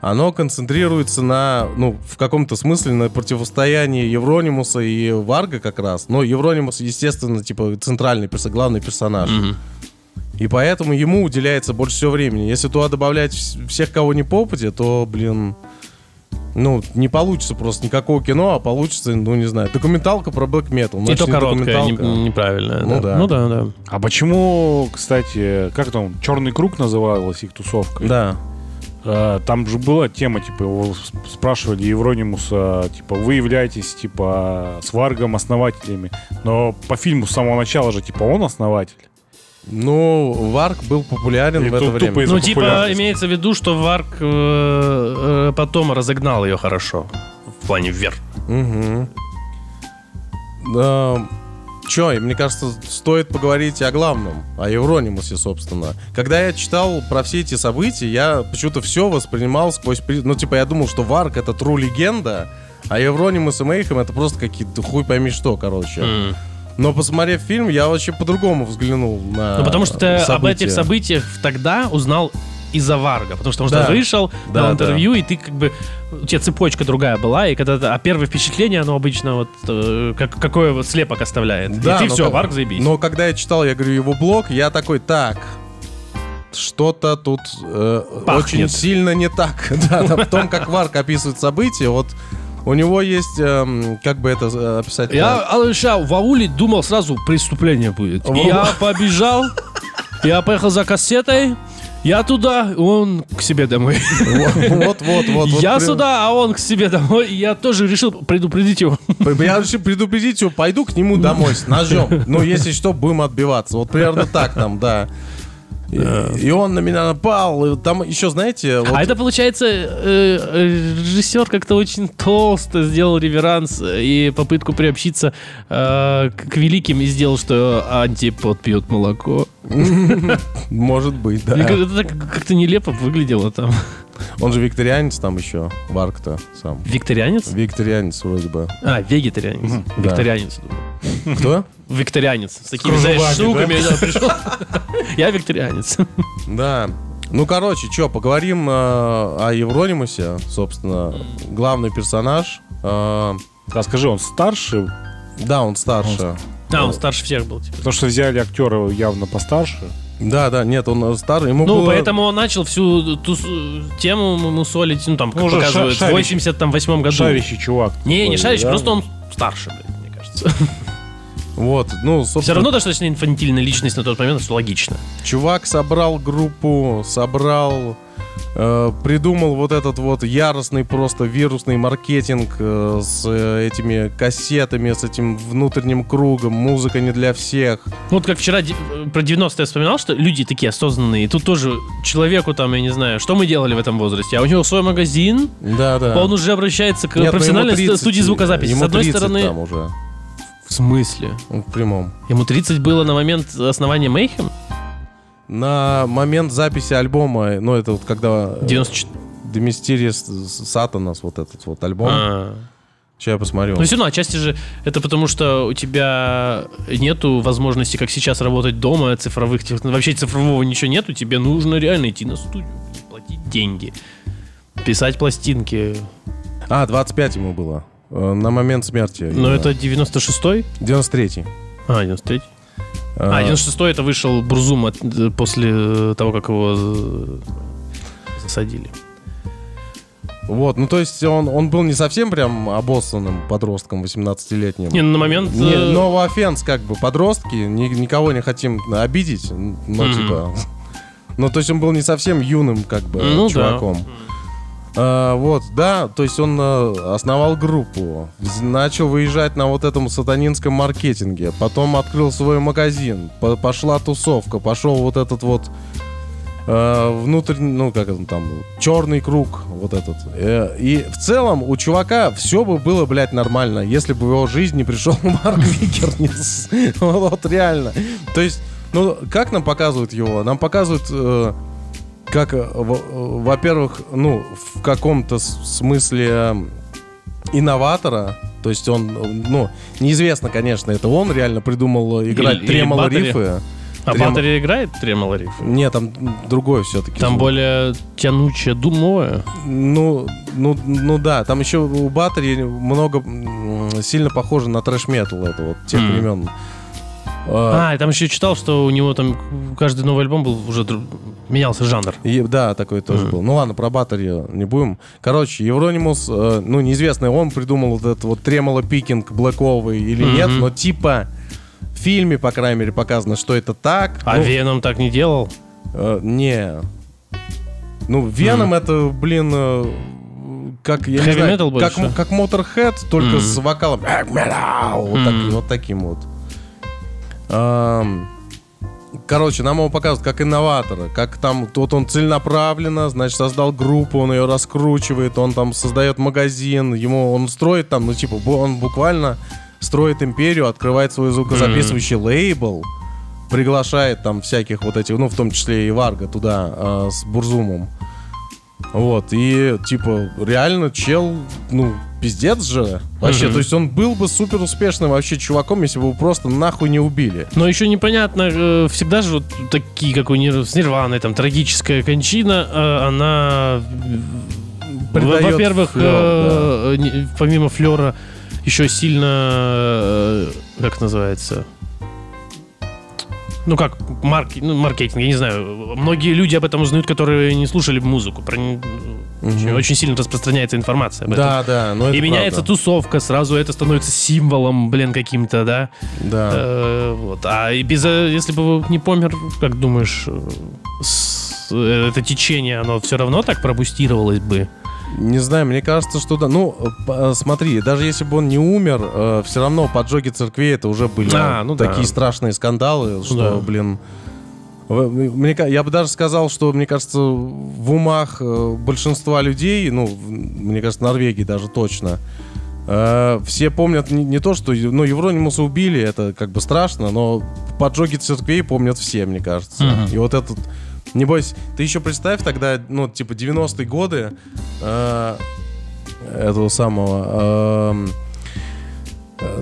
оно концентрируется на, ну, в каком-то смысле на противостоянии Евронимуса и Варга как раз. Но Евронимус, естественно, типа центральный, главный персонаж. И поэтому ему уделяется больше всего времени. Если туда добавлять вс- всех, кого не попадет, то, блин, ну, не получится просто никакого кино, а получится, ну, не знаю, документалка про блэк метал. И то короткое, не- неправильное. Ну да. Ну да, да. А почему, кстати, как там, Черный круг называлась их тусовка? Да. А, Там же была тема, типа, его спрашивали Евронимуса, типа, вы являетесь, типа, с Варгом основателями. Но по фильму с самого начала же, типа, он основатель. Ну, Варк был популярен И в это время. Ну, типа, имеется в виду, что Варк э, э, потом разогнал ее хорошо. В плане вверх. Угу. Да, Че, мне кажется, стоит поговорить о главном, о Евронимусе, собственно. Когда я читал про все эти события, я почему-то все воспринимал сквозь... Ну, типа, я думал, что Варк — это тру легенда, а Евронимус и Мейхем — это просто какие-то хуй пойми что, короче. М. Но, посмотрев фильм, я вообще по-другому взглянул на Ну, потому что ты об события. этих событиях тогда узнал из-за Варга. Потому что он Да. вышел, Да, дал интервью, и ты как бы... У тебя цепочка другая была, и когда... А первое впечатление, оно обычно вот... э, как, какое вот слепок оставляет. Да, и ты все, как- Варг заебись. Но когда я читал, я говорю, его блог, я такой, так, что-то тут э, Пахнет. очень сильно не так. Да, да, в том, как Варк описывает события, вот у него есть, эм, как бы это э, описать? Я, Алыша, в ауле думал сразу, преступление будет. И я побежал, я поехал за кассетой, я туда, он к себе домой. Вот, вот, вот. вот я при- сюда, а он к себе домой. И я тоже решил предупредить его. Я решил предупредить его, пойду к нему домой с ножом. Ну, если что, будем отбиваться. Вот примерно так там, да. И, и он на меня напал. И там еще, знаете, вот- А это, получается, э, э, режиссер как-то очень толсто сделал реверанс и попытку приобщиться э, к великим и сделал, что антипод пьет молоко. может быть, да. Это как-то нелепо выглядело там. Он же викторианец там еще, Варк-то сам. Викторианец? Викторианец вроде бы. А, вегетарианец. да. Викторианец. Кто? Викторианец. С такими, знаешь, штуками да? да, пришел. Я викторианец. Да. Ну, короче, что, поговорим э, о Евронимусе, собственно, главный персонаж. Э, Расскажи, он старше? да, он старше. Да, он старше всех был. типа. Потому что взяли актера явно постарше. Да, да, нет, он старый. Ему Ну, было- поэтому он начал всю ту тему мусолить, ну, там, как Ну, уже показывают, в шарящий. 88 году. Шарящий чувак. Не, не шарящий, да? просто он старше, блядь, мне кажется. Вот, ну, собственно, Все равно достаточно инфантильная личность на тот момент, что логично. чувак собрал группу, собрал, э, придумал вот этот вот яростный просто вирусный маркетинг э, с э, этими кассетами, с этим внутренним кругом, музыка не для всех. Ну, вот как вчера де- про 90-е я вспоминал, что люди такие осознанные. И тут тоже человеку там, я не знаю, что мы делали в этом возрасте. А у него свой магазин, Да, да. он уже обращается к Нет, профессиональной ему 30, студии звукозаписи. Ему С одной 30 стороны... там уже, В смысле? в прямом. Ему 30 было на момент основания Mayhem? На момент записи альбома, ну, это вот когда... э, 94. The Mysterious Satanas, вот этот вот альбом. А. Сейчас я посмотрю. Но все равно, отчасти же это потому, что у тебя нету возможности, как сейчас, работать дома, цифровых тех- вообще цифрового ничего нету, тебе нужно реально идти на студию, платить деньги, писать пластинки. А, 25 ему было. Э, На момент смерти. Но это 96-й? 93-й. А, 93-й. А, 96-й это вышел Бурзум от- э, после того, как его э, засадили. Вот, ну то есть он, он был не совсем прям обоссанным подростком 18-летним. Не, ну, на момент... Не, э, no offense, как бы, подростки, ни- никого не хотим обидеть, но Мгм. типа... Ну, то есть он был не совсем юным, как бы, Ну да. А, вот, да, то есть он э, основал группу, начал выезжать на вот этом сатанинском маркетинге, потом открыл свой магазин, по- пошла тусовка, пошел вот этот вот э, внутренний, ну как он там, черный круг вот этот. Э, и в целом у чувака все бы было, блядь, нормально, если бы в его жизнь не пришел Марк Викернис. Вот реально. То есть, ну, как нам показывают его? Нам показывают... как, э, э, во-первых, ну, в каком-то смысле инноватора, то есть он, э, ну, неизвестно, конечно, это он реально придумал играть Или- тремоло рифы. А Трем- Баттери играет тремоло риф? Нет, там другое все-таки. Там более тянучее, думовое. Ну, ну, ну да, там еще у Баттери много сильно похоже на трэш-метал, это вот тех Мгм. времен. А, А, и там еще читал, что у него там каждый новый альбом был уже дру- менялся жанр. И- да, такой тоже Мгм. был. Ну ладно, про Баттери не будем. Короче, Евронимус, э, ну, неизвестно, он придумал вот этот вот тремоло пикинг блэковый или Мгм. нет, но типа в фильме, по крайней мере, показано, что это так. А Ну, Веном так не делал? э, не. Ну, Веном это, блин, э, как, я не Heavy знаю, metal как, больше? как Motorhead, только Мгм. с вокалом. Вот, так- вот таким вот. Короче, нам его показывают как инноватора, как там, вот он целенаправленно, значит, создал группу, он ее раскручивает, он там создает магазин, ему он строит там, ну, типа, он буквально строит империю, открывает свой звукозаписывающий лейбл, приглашает там всяких вот этих, ну, в том числе и Варга туда а, с Бурзумом. Вот, и, типа, реально чел, ну, пиздец же. Вообще, Мгм. то есть он был бы супер успешным вообще чуваком, если бы его просто нахуй не убили. Но еще непонятно, э, всегда же вот такие, как у Нир- с Нирваной, там, трагическая кончина, э, она, э, во-первых, не- помимо флера, еще сильно, как называется, ну как, марк, ну, маркетинг, я не знаю. Многие люди об этом узнают, которые не слушали музыку. Про, не- очень, сильно распространяется информация об этом. Да, да, но это И меняется правда. тусовка, сразу это становится символом, блин, каким-то, да? Да. Э, вот. А и без, э, если бы не помер, как думаешь, э, с- э, это течение, оно все равно так пробустировалось бы? Не знаю, мне кажется, что да. Ну, э, э, смотри, даже если бы он не умер, все равно поджоги церквей это уже были А, ну да. такие страшные скандалы, что, Да. блин. в- Мне, я бы даже сказал, что, мне кажется, в умах э, большинства людей, ну, мне кажется, Норвегии даже точно, э, все помнят не, не то, что ну, Евронимуса убили, это как бы страшно, но поджоги церквей помнят все, мне кажется. Мгм. И вот этот Небось, ты еще представь тогда, ну, типа, 90-е годы э, этого самого... эм, э,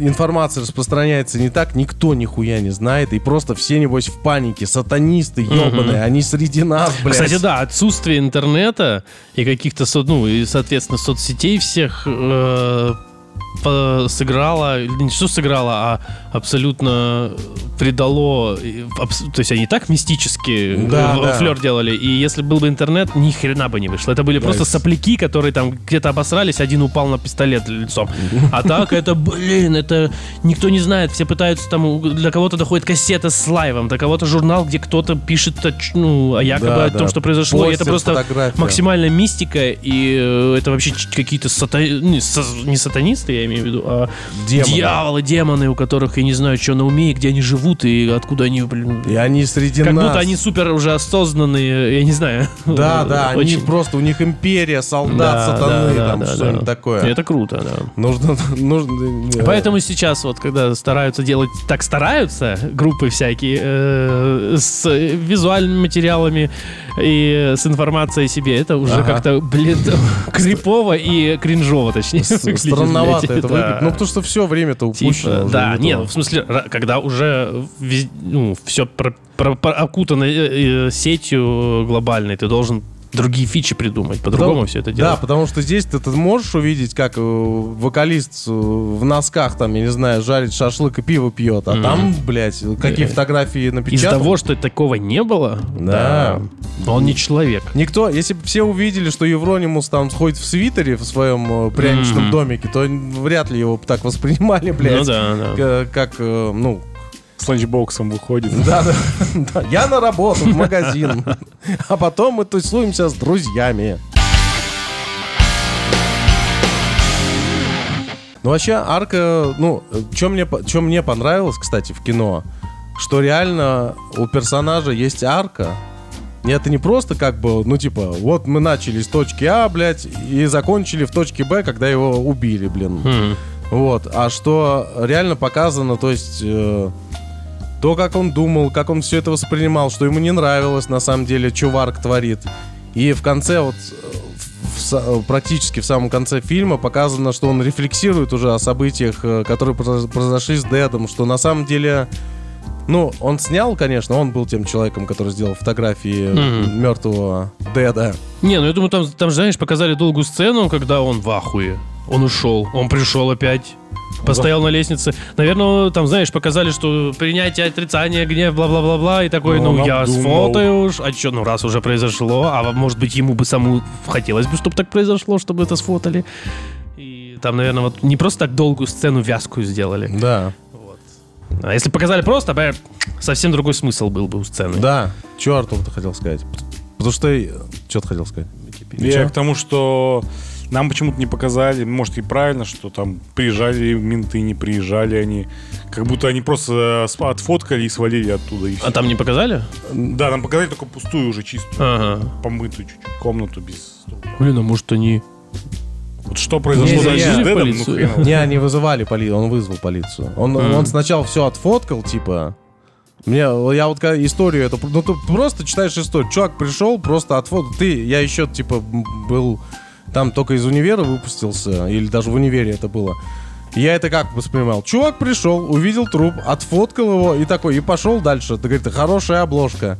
информация распространяется не так, никто нихуя не знает, и просто все, небось, в панике, сатанисты ебаные, они среди нас, блядь. Кстати, да, отсутствие интернета и каких-то, ну, и, соответственно, соцсетей всех э, сыграло, не что сыграло, а абсолютно придало, то есть они так мистически Да, э, да. флер делали, и если был бы интернет, ни хрена бы не вышло. Это были просто есть- сопляки, которые там где-то обосрались, один упал на пистолет лицом. А так это, блин, это никто не знает, все пытаются там, для кого-то доходит кассета с лайвом, до кого-то журнал, где кто-то пишет ну, о якобы Да, о том, да. что произошло, и это Постер, просто фотография. максимальная мистика, и э, это вообще какие-то сата- не, со- не сатанисты, я имею в виду, а Демоны. дьяволы, демоны, у которых я не знаю, что на уме, и где они живут, и откуда они, блин... И они среди Как нас. будто они супер уже осознанные, я не знаю. Да, да, они просто, у них империя, солдат, Да, сатаны, да, там да, что-нибудь да. такое. Это круто, да. Нужно, нужно... э, Поэтому сейчас вот, когда стараются делать, так стараются группы всякие э, с визуальными материалами и с информацией о себе, это уже Ага. как-то, блин, крипово и кринжово, точнее. Странновато блядь. это Да. выглядит. Ну, потому что все время-то упущено. Типа, уже да, не в смысле, когда уже ну, все окутано э, э, сетью глобальной, ты должен другие фичи придумать, по-другому Да, все это Да, делать. потому что здесь ты, ты можешь увидеть, как э, вокалист э, в носках, там, я не знаю, жарит шашлык и пиво пьет, а Мгм. там, блядь, какие Э, фотографии напечатаны. того, что такого не было, Да. да, он не человек. Никто, если бы все увидели, что Евронимус там сходит в свитере в своем пряничном Мгм. домике, то вряд ли его так воспринимали, блядь. Ну да, да. Как, ну, С ланчбоксом выходит. да, да, да. Я на работу, в магазин. А потом мы тусуемся с друзьями. Ну, вообще, арка, ну, что мне, чё мне понравилось, кстати, в кино, что реально у персонажа есть арка. И это не просто как бы, ну, типа, вот мы начали с точки А, блядь, и закончили в точке Б, когда его убили, блин. Хм. Вот, а что реально показано, то есть э, то, как он думал, как он все это воспринимал, что ему не нравилось на самом деле, что Варк творит. И в конце вот э, в- э, практически в самом конце фильма показано, что он рефлексирует уже о событиях, э, которые произо- произошли с Дедом, что на самом деле, ну, он снял, конечно, он был тем человеком, который сделал фотографии Мгм. мертвого Деда. Не, ну я думаю, там, там, знаешь, показали долгую сцену, когда он в ахуе. Он ушел, он пришел опять. Постоял на лестнице. Наверное, там, знаешь, показали, что принятие, отрицание, гнев, бла-бла-бла-бла. И такой, Ну, ну, я обдумал. сфотаю уж. А что, ну, раз уже произошло, а может быть, ему бы саму хотелось бы, чтобы так произошло, чтобы это сфотали. И там, наверное, вот не просто так долгую сцену вязкую сделали. Да, А если показали просто, бэ, совсем другой смысл был бы у сцены. да. Че, Артур, ты хотел сказать? Потому что... Что ты хотел сказать? Я к тому, что нам почему-то не показали, может и правильно, что там приезжали менты, не приезжали они. Как будто они просто э, отфоткали и свалили оттуда. И всё. А там не показали? Да, нам показали только пустую уже чистую, Ага. помытую чуть-чуть комнату без... Блин, а может они... Вот что произошло Не, дальше не, с. Дэдом, ну хрен Не, они вызывали полицию, он вызвал полицию. Он, Мгм. он сначала все отфоткал, типа. Мне, я вот когда историю эту, ну ты просто читаешь историю. Чувак пришел, просто отфоткал. Ты, я еще типа был там только из универа выпустился, или даже в универе это было. Я это как воспринимал? Чувак пришел, увидел труп, отфоткал его и такой, и пошел дальше. Ты говорит, хорошая обложка.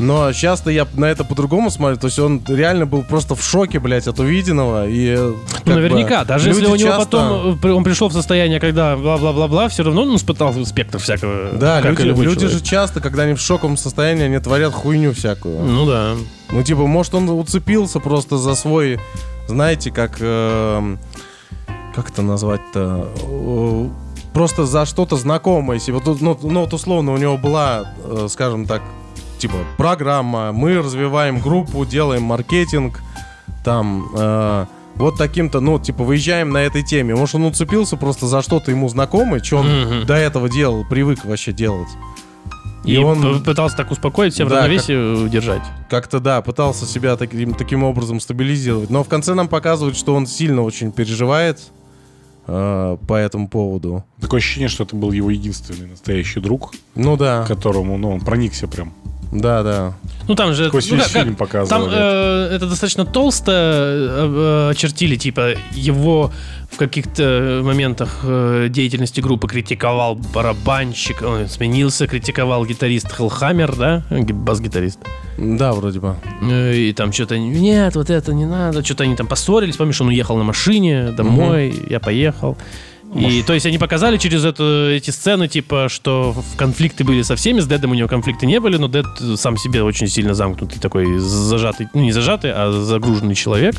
Но сейчас-то я на это по-другому смотрю. То есть он реально был просто в шоке, блядь, от увиденного. И, э, Ну, бы, наверняка. Даже если у него часто- потом э, он пришел в состояние, когда бла-бла-бла-бла, все равно он испытал спектр всякого. Да, люди, люди человек. же часто, когда они в шоковом состоянии, они творят хуйню всякую. Ну да. Ну, типа, может, он уцепился просто за свой, знаете, как... эм, как это назвать-то? Э, Просто за что-то знакомое. Вот, ну, ну, вот условно у него была, э, скажем так, типа, программа, мы развиваем группу, делаем маркетинг, там... э, вот таким-то, ну, типа, выезжаем на этой теме. Может, он уцепился просто за что-то ему знакомое, что он Мгм. до этого делал, привык вообще делать. И, И он- пытался так успокоить, себя в Да, равновесие удержать. как-то, да, пытался себя таким, таким образом стабилизировать. Но в конце нам показывают, что он сильно очень переживает э, по этому поводу. Такое ощущение, что это был его единственный настоящий друг, Ну да. которому ну, он проникся прям. Да, да. Ну там же... Сквозь ну, весь как- фильм Там показывали. э, это достаточно толсто э, э, очертили, типа, его в каких-то моментах э, деятельности группы критиковал барабанщик, он сменился, критиковал гитарист Хеллхаммер, да, Ги- бас-гитарист. Да, вроде бы. Э, И там что-то, нет, вот это не надо. Что-то они там поссорились. Помнишь, он уехал на машине домой, я поехал. И то есть они показали через это, эти сцены, типа, что конфликты были со всеми, с Дедом у него конфликты не были, но Дед сам себе очень сильно замкнутый такой, зажатый, ну не зажатый, а загруженный человек.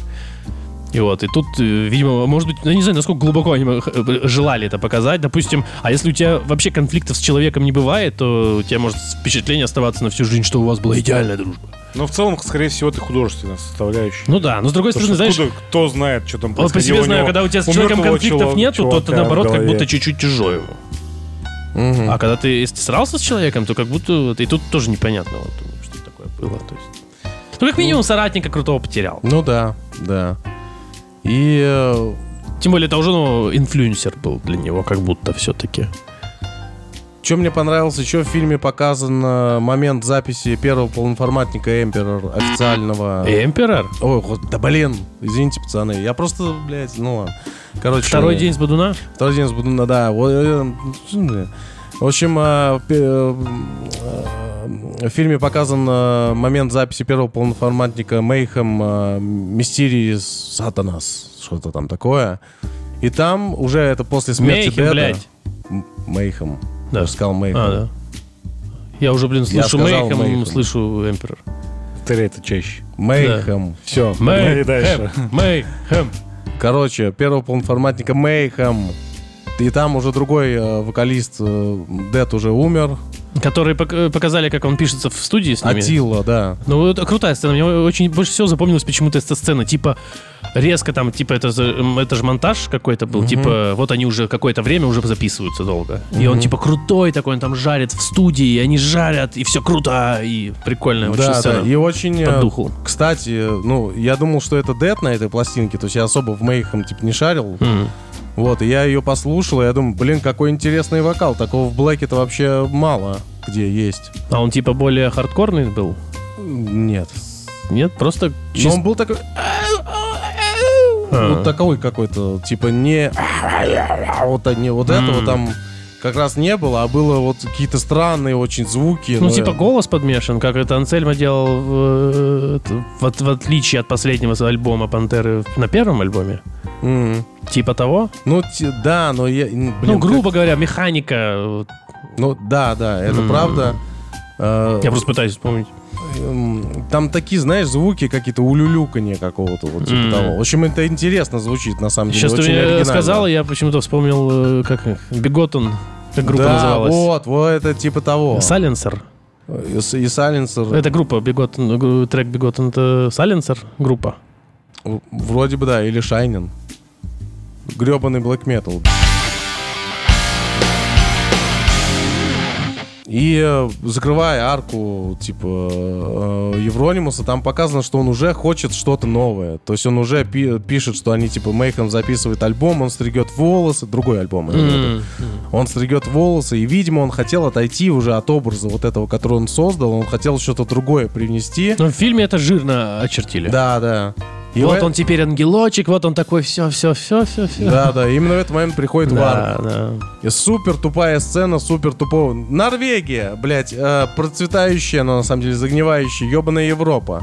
И вот, и тут, э, видимо, может быть, я не знаю, насколько глубоко они э, желали это показать. Допустим, а если у тебя вообще конфликтов с человеком не бывает, то у тебя может впечатление оставаться на всю жизнь, что у вас была идеальная дружба. Но в целом, скорее всего, это художественная составляющая. Ну да, но с другой стороны, знаешь, откуда- кто знает, что там вот по происходило себе знаю, когда у тебя с человеком конфликтов чувак- нету, то ты наоборот как будто чуть-чуть чужой ему. Мгм. А когда ты, если ты срался с человеком, то как будто... И тут тоже непонятно, вот, что такое было. То есть. Ну, как минимум, соратника крутого потерял. Ну да, да. И э, Тем более, это уже ну, инфлюенсер был для него, как будто все-таки. что мне понравилось, еще в фильме показан э, момент записи первого полноформатника Emperor официального. Эмперор? Ой, да блин, извините, пацаны. Я просто, блядь, ну ладно. Короче, Второй э, день с Бадуна? Второй день с Будуна, да. В общем, э, э, э, в фильме показан момент записи первого полноформатника Мейхем Мистерии Сатанас. Что-то там такое. И там уже это после смерти Мейхем, Деда. блядь. Мейхем. Да. Я сказал Мейхем. А, да. Я уже, блин, слышу Мейхем, Мейхем. слышу Эмперор. Повторяй это чаще. Мейхем. Все. Погнали дальше. Мейхем. Короче, первого полноформатника Мейхем. И там уже другой э, вокалист э, Дед уже умер. Которые э, показали, как он пишется в студии с ними. Атила, да. Ну, это крутая сцена. Мне очень больше всего запомнилась почему-то эта сцена. Типа, резко там, типа, это, это же монтаж какой-то был. Типа, вот они уже какое-то время уже записываются долго. И он, типа, крутой такой, он там жарит в студии, и они жарят, и все круто, и прикольная очень да, да. И очень... По э, духу. Кстати, ну, я думал, что это Дед на этой пластинке, то есть я особо в Мейхем, типа, не шарил. М. Вот, и я ее послушал, и я думаю, блин, какой интересный вокал. Такого в Блэке-то вообще мало где есть. А он, типа, более хардкорный был? Нет. Нет, просто Но чисто... он был такой... А. Вот такой какой-то, типа, не... Вот, не вот этого там как раз не было, а было вот какие-то странные очень звуки. Ну, но типа, голос подмешан, как это Ансельма делал в, э, в, в отличие от последнего альбома Пантеры на первом альбоме. М. Типа того? Ну, да, но я... м, блин, ну, как- грубо говоря, механика. Ну, да, да, это М. правда. Э, Я просто пытаюсь вспомнить. Эм, Там такие, знаешь, звуки какие-то улюлюканье какого-то, вот типа М. того. В общем, это интересно звучит, на самом деле. Сейчас ты мне оригинально. сказал, я почему-то вспомнил, э, как их, Биготон, как группа да, называлась. вот, вот это типа того. Сайленсер. И, и. Это группа Биготон, гру- трек Биготон, это Сайленсер группа. Вроде бы, да, или Шайнин. Гребаный black metal. И э, закрывая арку, типа, э, Евронимуса, там показано, что он уже хочет что-то новое. То есть он уже пи- пишет, что они, типа, Мейхем записывает альбом, он стригет волосы, другой альбом. М. Он стригет волосы, и, видимо, он хотел отойти уже от образа вот этого, который он создал. Он хотел что-то другое привнести. Но в фильме это жирно очертили. Да, да. И вот он теперь ангелочек, вот он такой, все, все, все, все, все. Да, да, именно в этот момент приходит да, да. И супер тупая сцена, супер тупого. Норвегия, блядь, э, процветающая, но на самом деле загнивающая, ебаная Европа.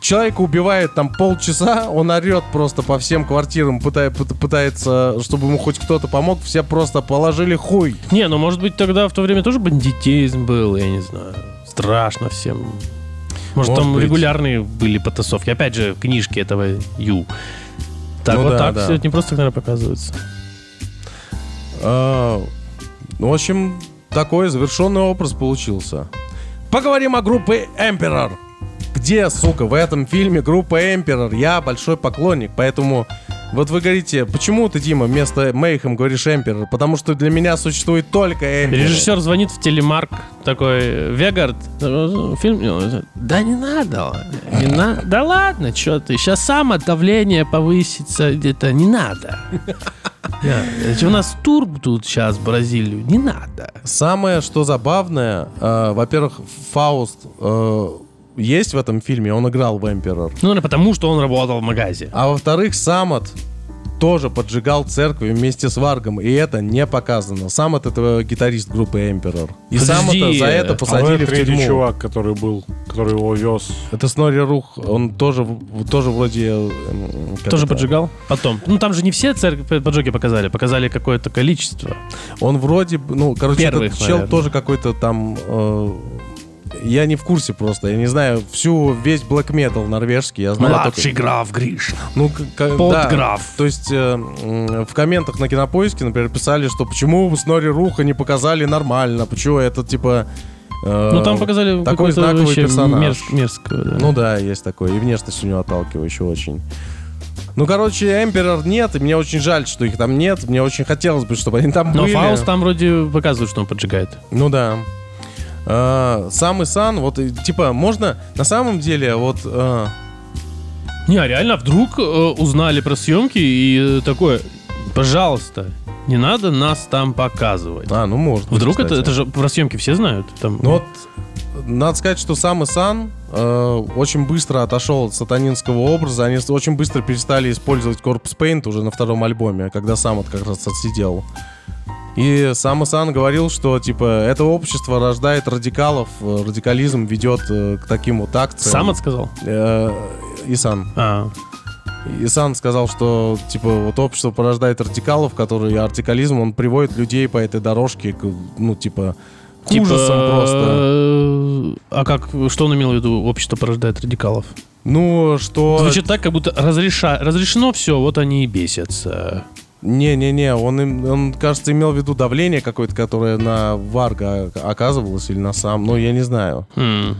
Человека убивает там полчаса, он орет просто по всем квартирам, пытай- пыт- пытается, чтобы ему хоть кто-то помог, все просто положили хуй. Не, ну может быть тогда в то время тоже бандитизм был, я не знаю. Страшно всем. Может, Может там быть. регулярные были потасовки. Опять же, книжки этого Ю. Так Ну вот да, так да. все это не просто наверное, показывается. А, ну, в общем, такой завершенный образ получился. Поговорим о группе Emperor. Где, сука, в этом фильме группа Emperor? Я большой поклонник, поэтому... Вот вы говорите, почему ты, Дима, вместо Мейхем говоришь Emperor? Потому что для меня существует только Emperor. Режиссер звонит в телемарк, такой, Вегард, э, фильм... Да не надо, не надо. Да ладно, что ты, сейчас само давление повысится где-то, не надо. У нас тур тут сейчас в Бразилию. Не надо. Самое, что забавное, э, во-первых, Фауст э, есть в этом фильме, он играл в Emperor. Ну, наверное, потому что он работал в магазе. А во-вторых, Самот тоже поджигал церкви вместе с Варгом, и это не показано. Самот это гитарист группы Emperor. И Подожди, Самота за это а А посадили вот в третий тюрьму. чувак, который был, который его вез. Это Снори Рух, он тоже, тоже вроде... как Тоже это, поджигал? Потом. Ну, там же не все церкви поджоги показали, показали какое-то количество. Он вроде, бы, ну, короче, Первых, этот чел наверное. тоже какой-то там... э, я не в курсе просто, я не знаю всю весь black metal норвежский, я знаю Младший только- граф Гришна. Ну, к- к- Подграф. да. То есть э, в комментах на Кинопоиске, например, писали, что почему Снори Руха не показали нормально, почему это типа... э, Ну, там показали такой знаковый персонаж. мерз- мерзкого, да. Ну да, есть такое. И внешность у него отталкивающая очень. Ну, короче, Эмперор нет, и мне очень жаль, что их там нет. Мне очень хотелось бы, чтобы они там Но были. Фауст там вроде показывает, что он поджигает. Ну да. А, Сам и Сан, вот, типа, можно, на самом деле, вот, а, Не, а реально, вдруг э, узнали про съемки и э, такое, пожалуйста, не надо нас там показывать. а, ну, может быть, Вдруг это, кстати. это же про съемки все знают. Там, Ну вот, надо сказать, что сам и Сан э, очень быстро отошел от сатанинского образа. Они очень быстро перестали использовать Corpse Paint уже на втором альбоме, когда сам вот как раз отсидел. И сам и Сан говорил, что типа это общество рождает радикалов, э, радикализм ведет э, к таким вот акциям. сам отсказал? Э, Исан. А, Исан сказал, что типа вот общество порождает радикалов, которые артикализм, он приводит людей по этой дорожке, к, ну типа к типа, ужасам просто. А как, что он имел в виду, общество порождает радикалов? Ну что? Звучит так, как будто разреша... разрешено все, вот они и бесятся. Не-не-не, он, им- он, кажется, имел в виду давление какое-то, которое на Варга оказывалось или на сам, ну, я не знаю. Хм.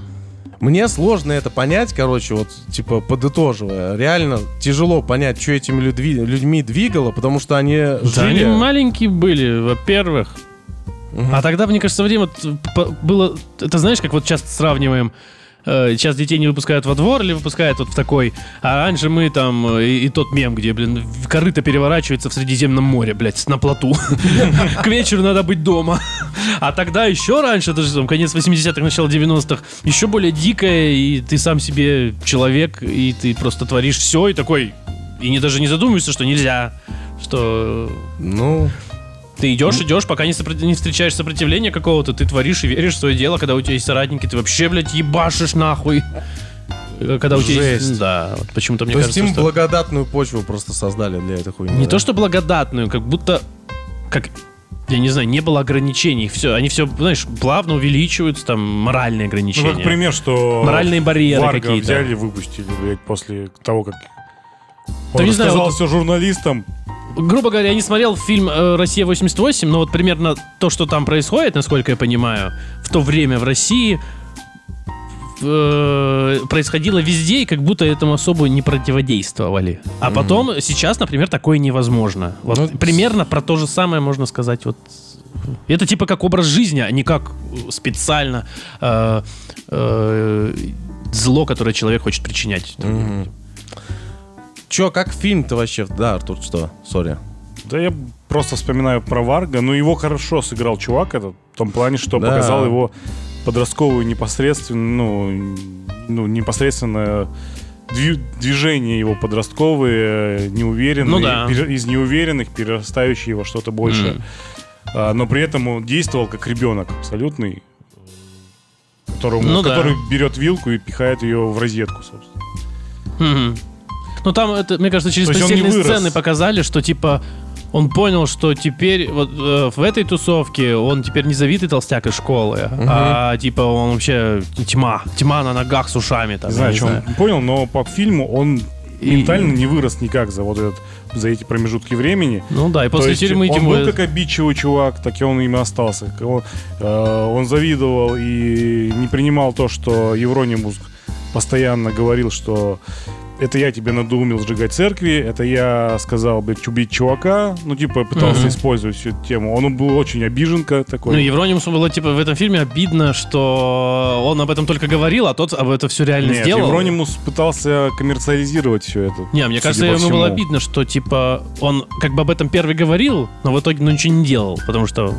Мне сложно это понять, короче, вот, типа, подытоживая. Реально тяжело понять, что этими людьми, людьми двигало, потому что они Да жили... они маленькие были, во-первых. Мгм. А тогда, мне кажется, время было... Это знаешь, как вот часто сравниваем э, Сейчас детей не выпускают во двор или выпускают вот в такой. А раньше мы там... э, И, и тот мем, где, блин, корыто переворачивается в Средиземном море, блядь, на плоту. К вечеру надо быть дома. А тогда еще раньше, даже там, конец 80-х, начало 90-х, еще более дикое, и ты сам себе человек, и ты просто творишь все, и такой... И не даже не задумываешься, что нельзя, что Ну, ты идешь, идешь, пока не, сопро- не встречаешь сопротивления какого-то, ты творишь и веришь в свое дело, когда у тебя есть соратники, ты вообще, блядь, ебашишь нахуй. Э, Когда у тебя есть... Да, вот почему-то мне то есть кажется, им что... благодатную почву просто создали для этой хуйни. Не да? то, что благодатную, как будто... Как... Я не знаю, не было ограничений. Все, они все, знаешь, плавно увеличиваются, там, моральные Ну, ограничения. как пример, что Моральные барьеры какие-то. взяли, выпустили, блядь, после того, как Да он не знаю, рассказал вот- все журналистам. Грубо говоря, я не смотрел фильм э, «Россия-88», но вот примерно то, что там происходит, насколько я понимаю, в то время в России э, происходило везде, и как будто этому особо не противодействовали. А потом, сейчас, например, такое невозможно. Вот Ну, примерно про то же самое можно сказать вот это типа как образ жизни, а не как э, специально э, э, зло, которое человек хочет причинять. Че, как фильм-то вообще? Да, Артур, что? Sorry. Да я просто вспоминаю про Варга. Ну, его хорошо сыграл чувак этот, в том плане, что Да. показал его подростковую непосредственно, ну, ну непосредственно дви- движения его подростковые, э, неуверенные, Ну да. из неуверенных, перерастающие во что-то большее. М. А, но при этом он действовал как ребенок абсолютный, которому, Ну да. который берет вилку и пихает ее в розетку, собственно. Мгм. Ну там, это, мне кажется, через То есть он постельные сцены показали, что типа он понял, что теперь вот э, в этой тусовке он теперь не завитый толстяк из школы, а типа он вообще тьма, тьма на ногах с ушами. Там, Не знаю, что он понял, но по фильму он И- ментально не вырос никак за вот этот, за эти промежутки времени. Ну да, и То после есть тюрьмы он тем был как обидчивый чувак, так и он им и остался. Он, э, он завидовал и не принимал то, что Евронимус постоянно говорил, что это я тебе надоумил сжигать церкви, это я сказал, блядь, убить чувака, ну, типа, пытался Мгм. использовать всю эту тему. Он был очень обиженка такой. Ну, Евронимусу было, типа, в этом фильме обидно, что он об этом только говорил, а тот об это все реально Нет, сделал. Евронимус пытался коммерциализировать все это. Не, мне кажется, ему всему. было обидно, что, типа, он как бы об этом первый говорил, но в итоге ну, ничего не делал, потому что...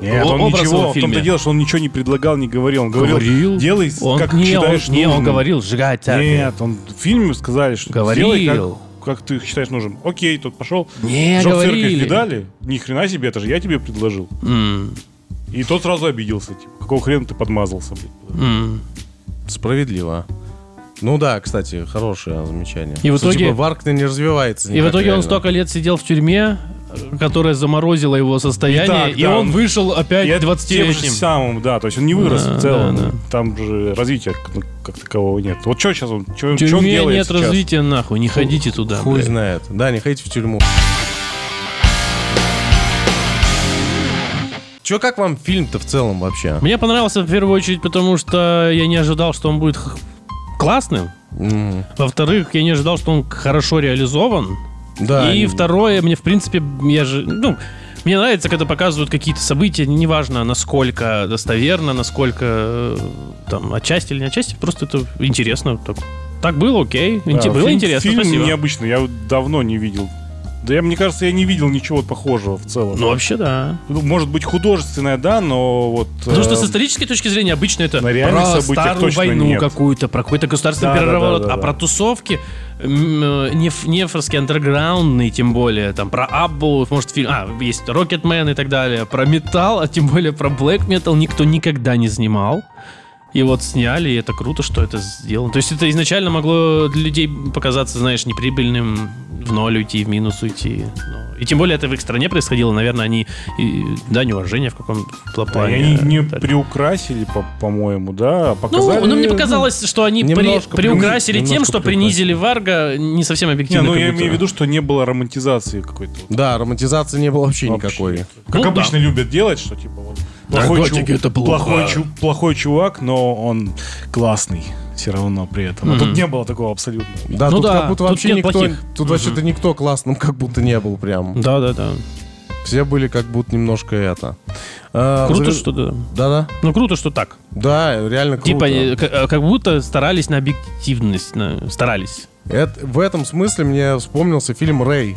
Нет, он образ ничего, его в в том-то дело, что он ничего не предлагал, не говорил. Он говорил, Говорил. делай, Он, как не, считаешь он, не, он нужным». говорил, сжигать церковь. Нет, он в фильме сказали, что Говорил. сделай, как, как ты считаешь нужным. Окей, тот пошел. Не, Сжег церковь говорили. не дали? Ни хрена себе, это же я тебе предложил. М, И тот сразу обиделся, типа, какого хрена ты подмазался, блядь. м. Справедливо. Ну да, кстати, хорошее замечание. И в Что, итоге- типа, Варк-то не развивается И в итоге он реально. столько лет сидел в тюрьме, которая заморозила его состояние, Итак, и да, он он- вышел опять И это тем же 20-летним. самым, да, то есть он не вырос Да, в целом. да, да. Там же развития ну, как такового нет. Вот что сейчас он, что В он тюрьме делает нет сейчас? развития, нахуй, не ходите туда. Хуй блядь. знает. Да, не ходите в тюрьму. Че, как вам фильм-то в целом вообще? Мне понравился в первую очередь, потому что я не ожидал, что он будет классным. М, Во-вторых, я не ожидал, что он хорошо реализован. Да. и не- второе, мне, в принципе, я же, ну, мне нравится, когда показывают какие-то события, неважно, насколько достоверно, насколько э, там отчасти или не отчасти, просто это интересно. Так, так было, окей. Да, Инте- было фильм- интересно, Фильм спасибо. необычный, я давно не видел. Да я, мне кажется, я не видел ничего похожего в целом. Ну, вообще, да. Ну, Может быть, художественное, да, но вот... Потому что э, с исторической точки зрения обычно это на про старую войну какую-то, про какой-то государственный Да, переворот, да, да, а да. про тусовки э, неф- нефорские андерграундные, тем более, там про Аббу, может, фильм, а, есть Рокетмен и так далее, про металл, а тем более про блэк метал никто никогда не снимал. И вот сняли, и это круто, что это сделано. То есть это изначально могло для людей показаться, знаешь, неприбыльным, в ноль уйти, в минус уйти. Ну, И тем более это в их стране происходило, наверное, они и, дань уважения в каком-то Да, плане. они не дали. приукрасили, по- по-моему, да, а Ну, показали... ну, мне показалось, что они при- приукрасили тем, что принизили Варга не совсем Не, объективно. ну как я имею в виду, что не было романтизации какой-то. Да, романтизации не было вообще, Вообще. никакой. Как Ну, обычно любят делать, что типа плохой, Наркотики это плохо. плохой, чу- плохой чувак, но он классный все равно при этом. А Мгм. тут не было такого абсолютно. Да, Ну тут да, как будто тут вообще никто... плохих. Тут вообще-то никто классным как будто не был прям. Да, да, да. Все были как будто немножко это. А, Круто, завер- что да. Да-да. Ну, круто, что так. Да, реально круто. Типа, э, э, как будто старались на объективность. на- Старались. Это, в этом смысле мне вспомнился фильм «Рэй»,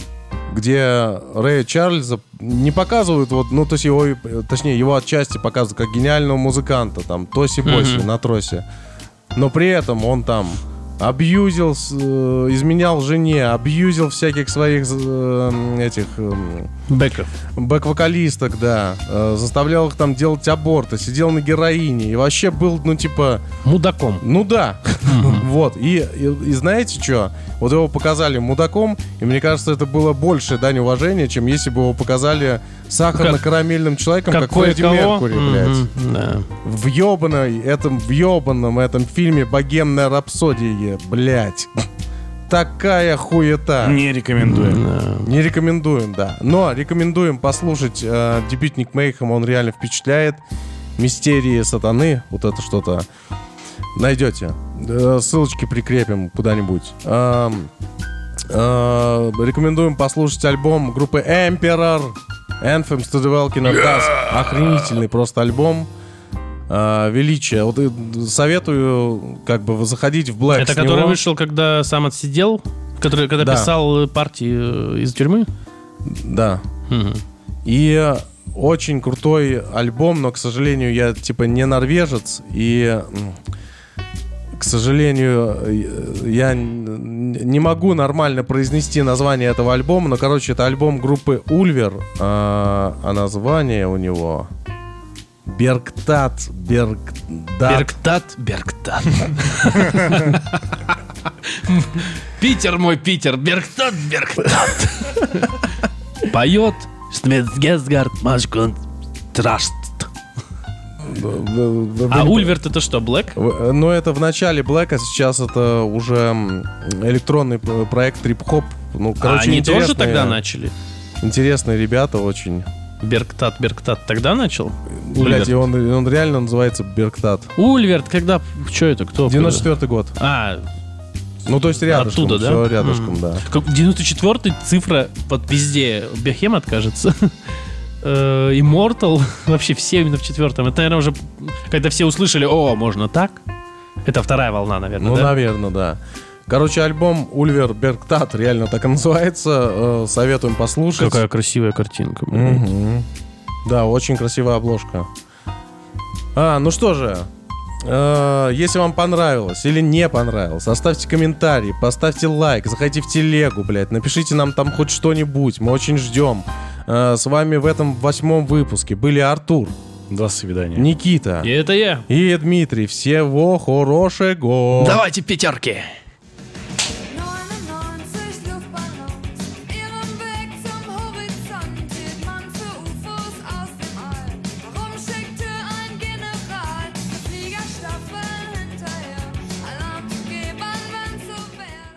где Рэя Чарльза не показывают, вот, ну, то есть его, точнее, его отчасти показывают как гениального музыканта, там, тоси-боси Мгм. на тросе. Но при этом он там абьюзил, э, изменял жене, абьюзил всяких своих э, этих эм, Беков. бэк-вокалисток, да, э, заставлял их там делать аборты, сидел на героине и вообще был, ну, типа, Мудаком. ну да. Вот. И, и, и знаете что? Вот его показали мудаком, и мне кажется, это было больше дань уважения, чем если бы его показали сахарно-карамельным человеком, как Какое Фредди? Меркури, блядь. Мгм, Да. В ёбаной, этом, в ёбаном этом фильме «Богемная рапсодия», блядь. Такая хуета. Не рекомендуем. Да. Не рекомендуем, да. Но рекомендуем послушать э, дебютник Мейхем, он реально впечатляет. Мистерии сатаны, вот это что-то найдете. Э, ссылочки прикрепим куда-нибудь. Эм, э, рекомендуем послушать альбом группы Emperor. Anthems to the Welkin of Dust. Охренительный просто альбом. Э, величие. Вот э, советую как бы заходить в Black Это который него. вышел, когда сам отсидел? Который, когда Да. писал партии э, из тюрьмы? Да. Мгм. И э, очень крутой альбом, но, к сожалению, я типа не норвежец, и, к сожалению, э, я не могу нормально произнести название этого альбома, но, короче, это альбом группы Ульвер, а, а название у него Бергтат, Бергдат. Бергтат, Бергтат. Питер мой, Питер, Бергтат, Бергтат. Поет Шмецгесгард Машкон Траст. А Ульверт это что, Блэк? В- Но это в начале Блэка, сейчас это уже электронный п- проект трип-хоп. Ну, А короче, они тоже тогда начали? Интересные ребята очень. Бергтат, Бергтат тогда начал? Блять, и он, он реально называется Бергтат. Ульверт, когда... Что это, кто? 94 год. А, Ну, то есть рядышком. Оттуда, да? Все рядышком, М. да. Как 94 цифра под везде. Бехемот, кажется. Э, Immortal. Вообще все именно в четвертом. Это, наверное, уже... Когда все услышали, о, можно так. Это вторая волна, наверное, Ну, да? наверное, да. Короче, альбом Ульвер Бергтат реально так и называется. Э, Советуем послушать. Какая красивая картинка. Мгм. Да, очень красивая обложка. А, ну что же, э, если вам понравилось или не понравилось, оставьте комментарий, поставьте лайк, заходите в телегу, блядь, напишите нам там хоть что-нибудь, мы очень ждем. Э, с вами в этом восьмом выпуске были Артур, До свидания. Никита И это я. и Дмитрий. Всего хорошего! Давайте пятерки.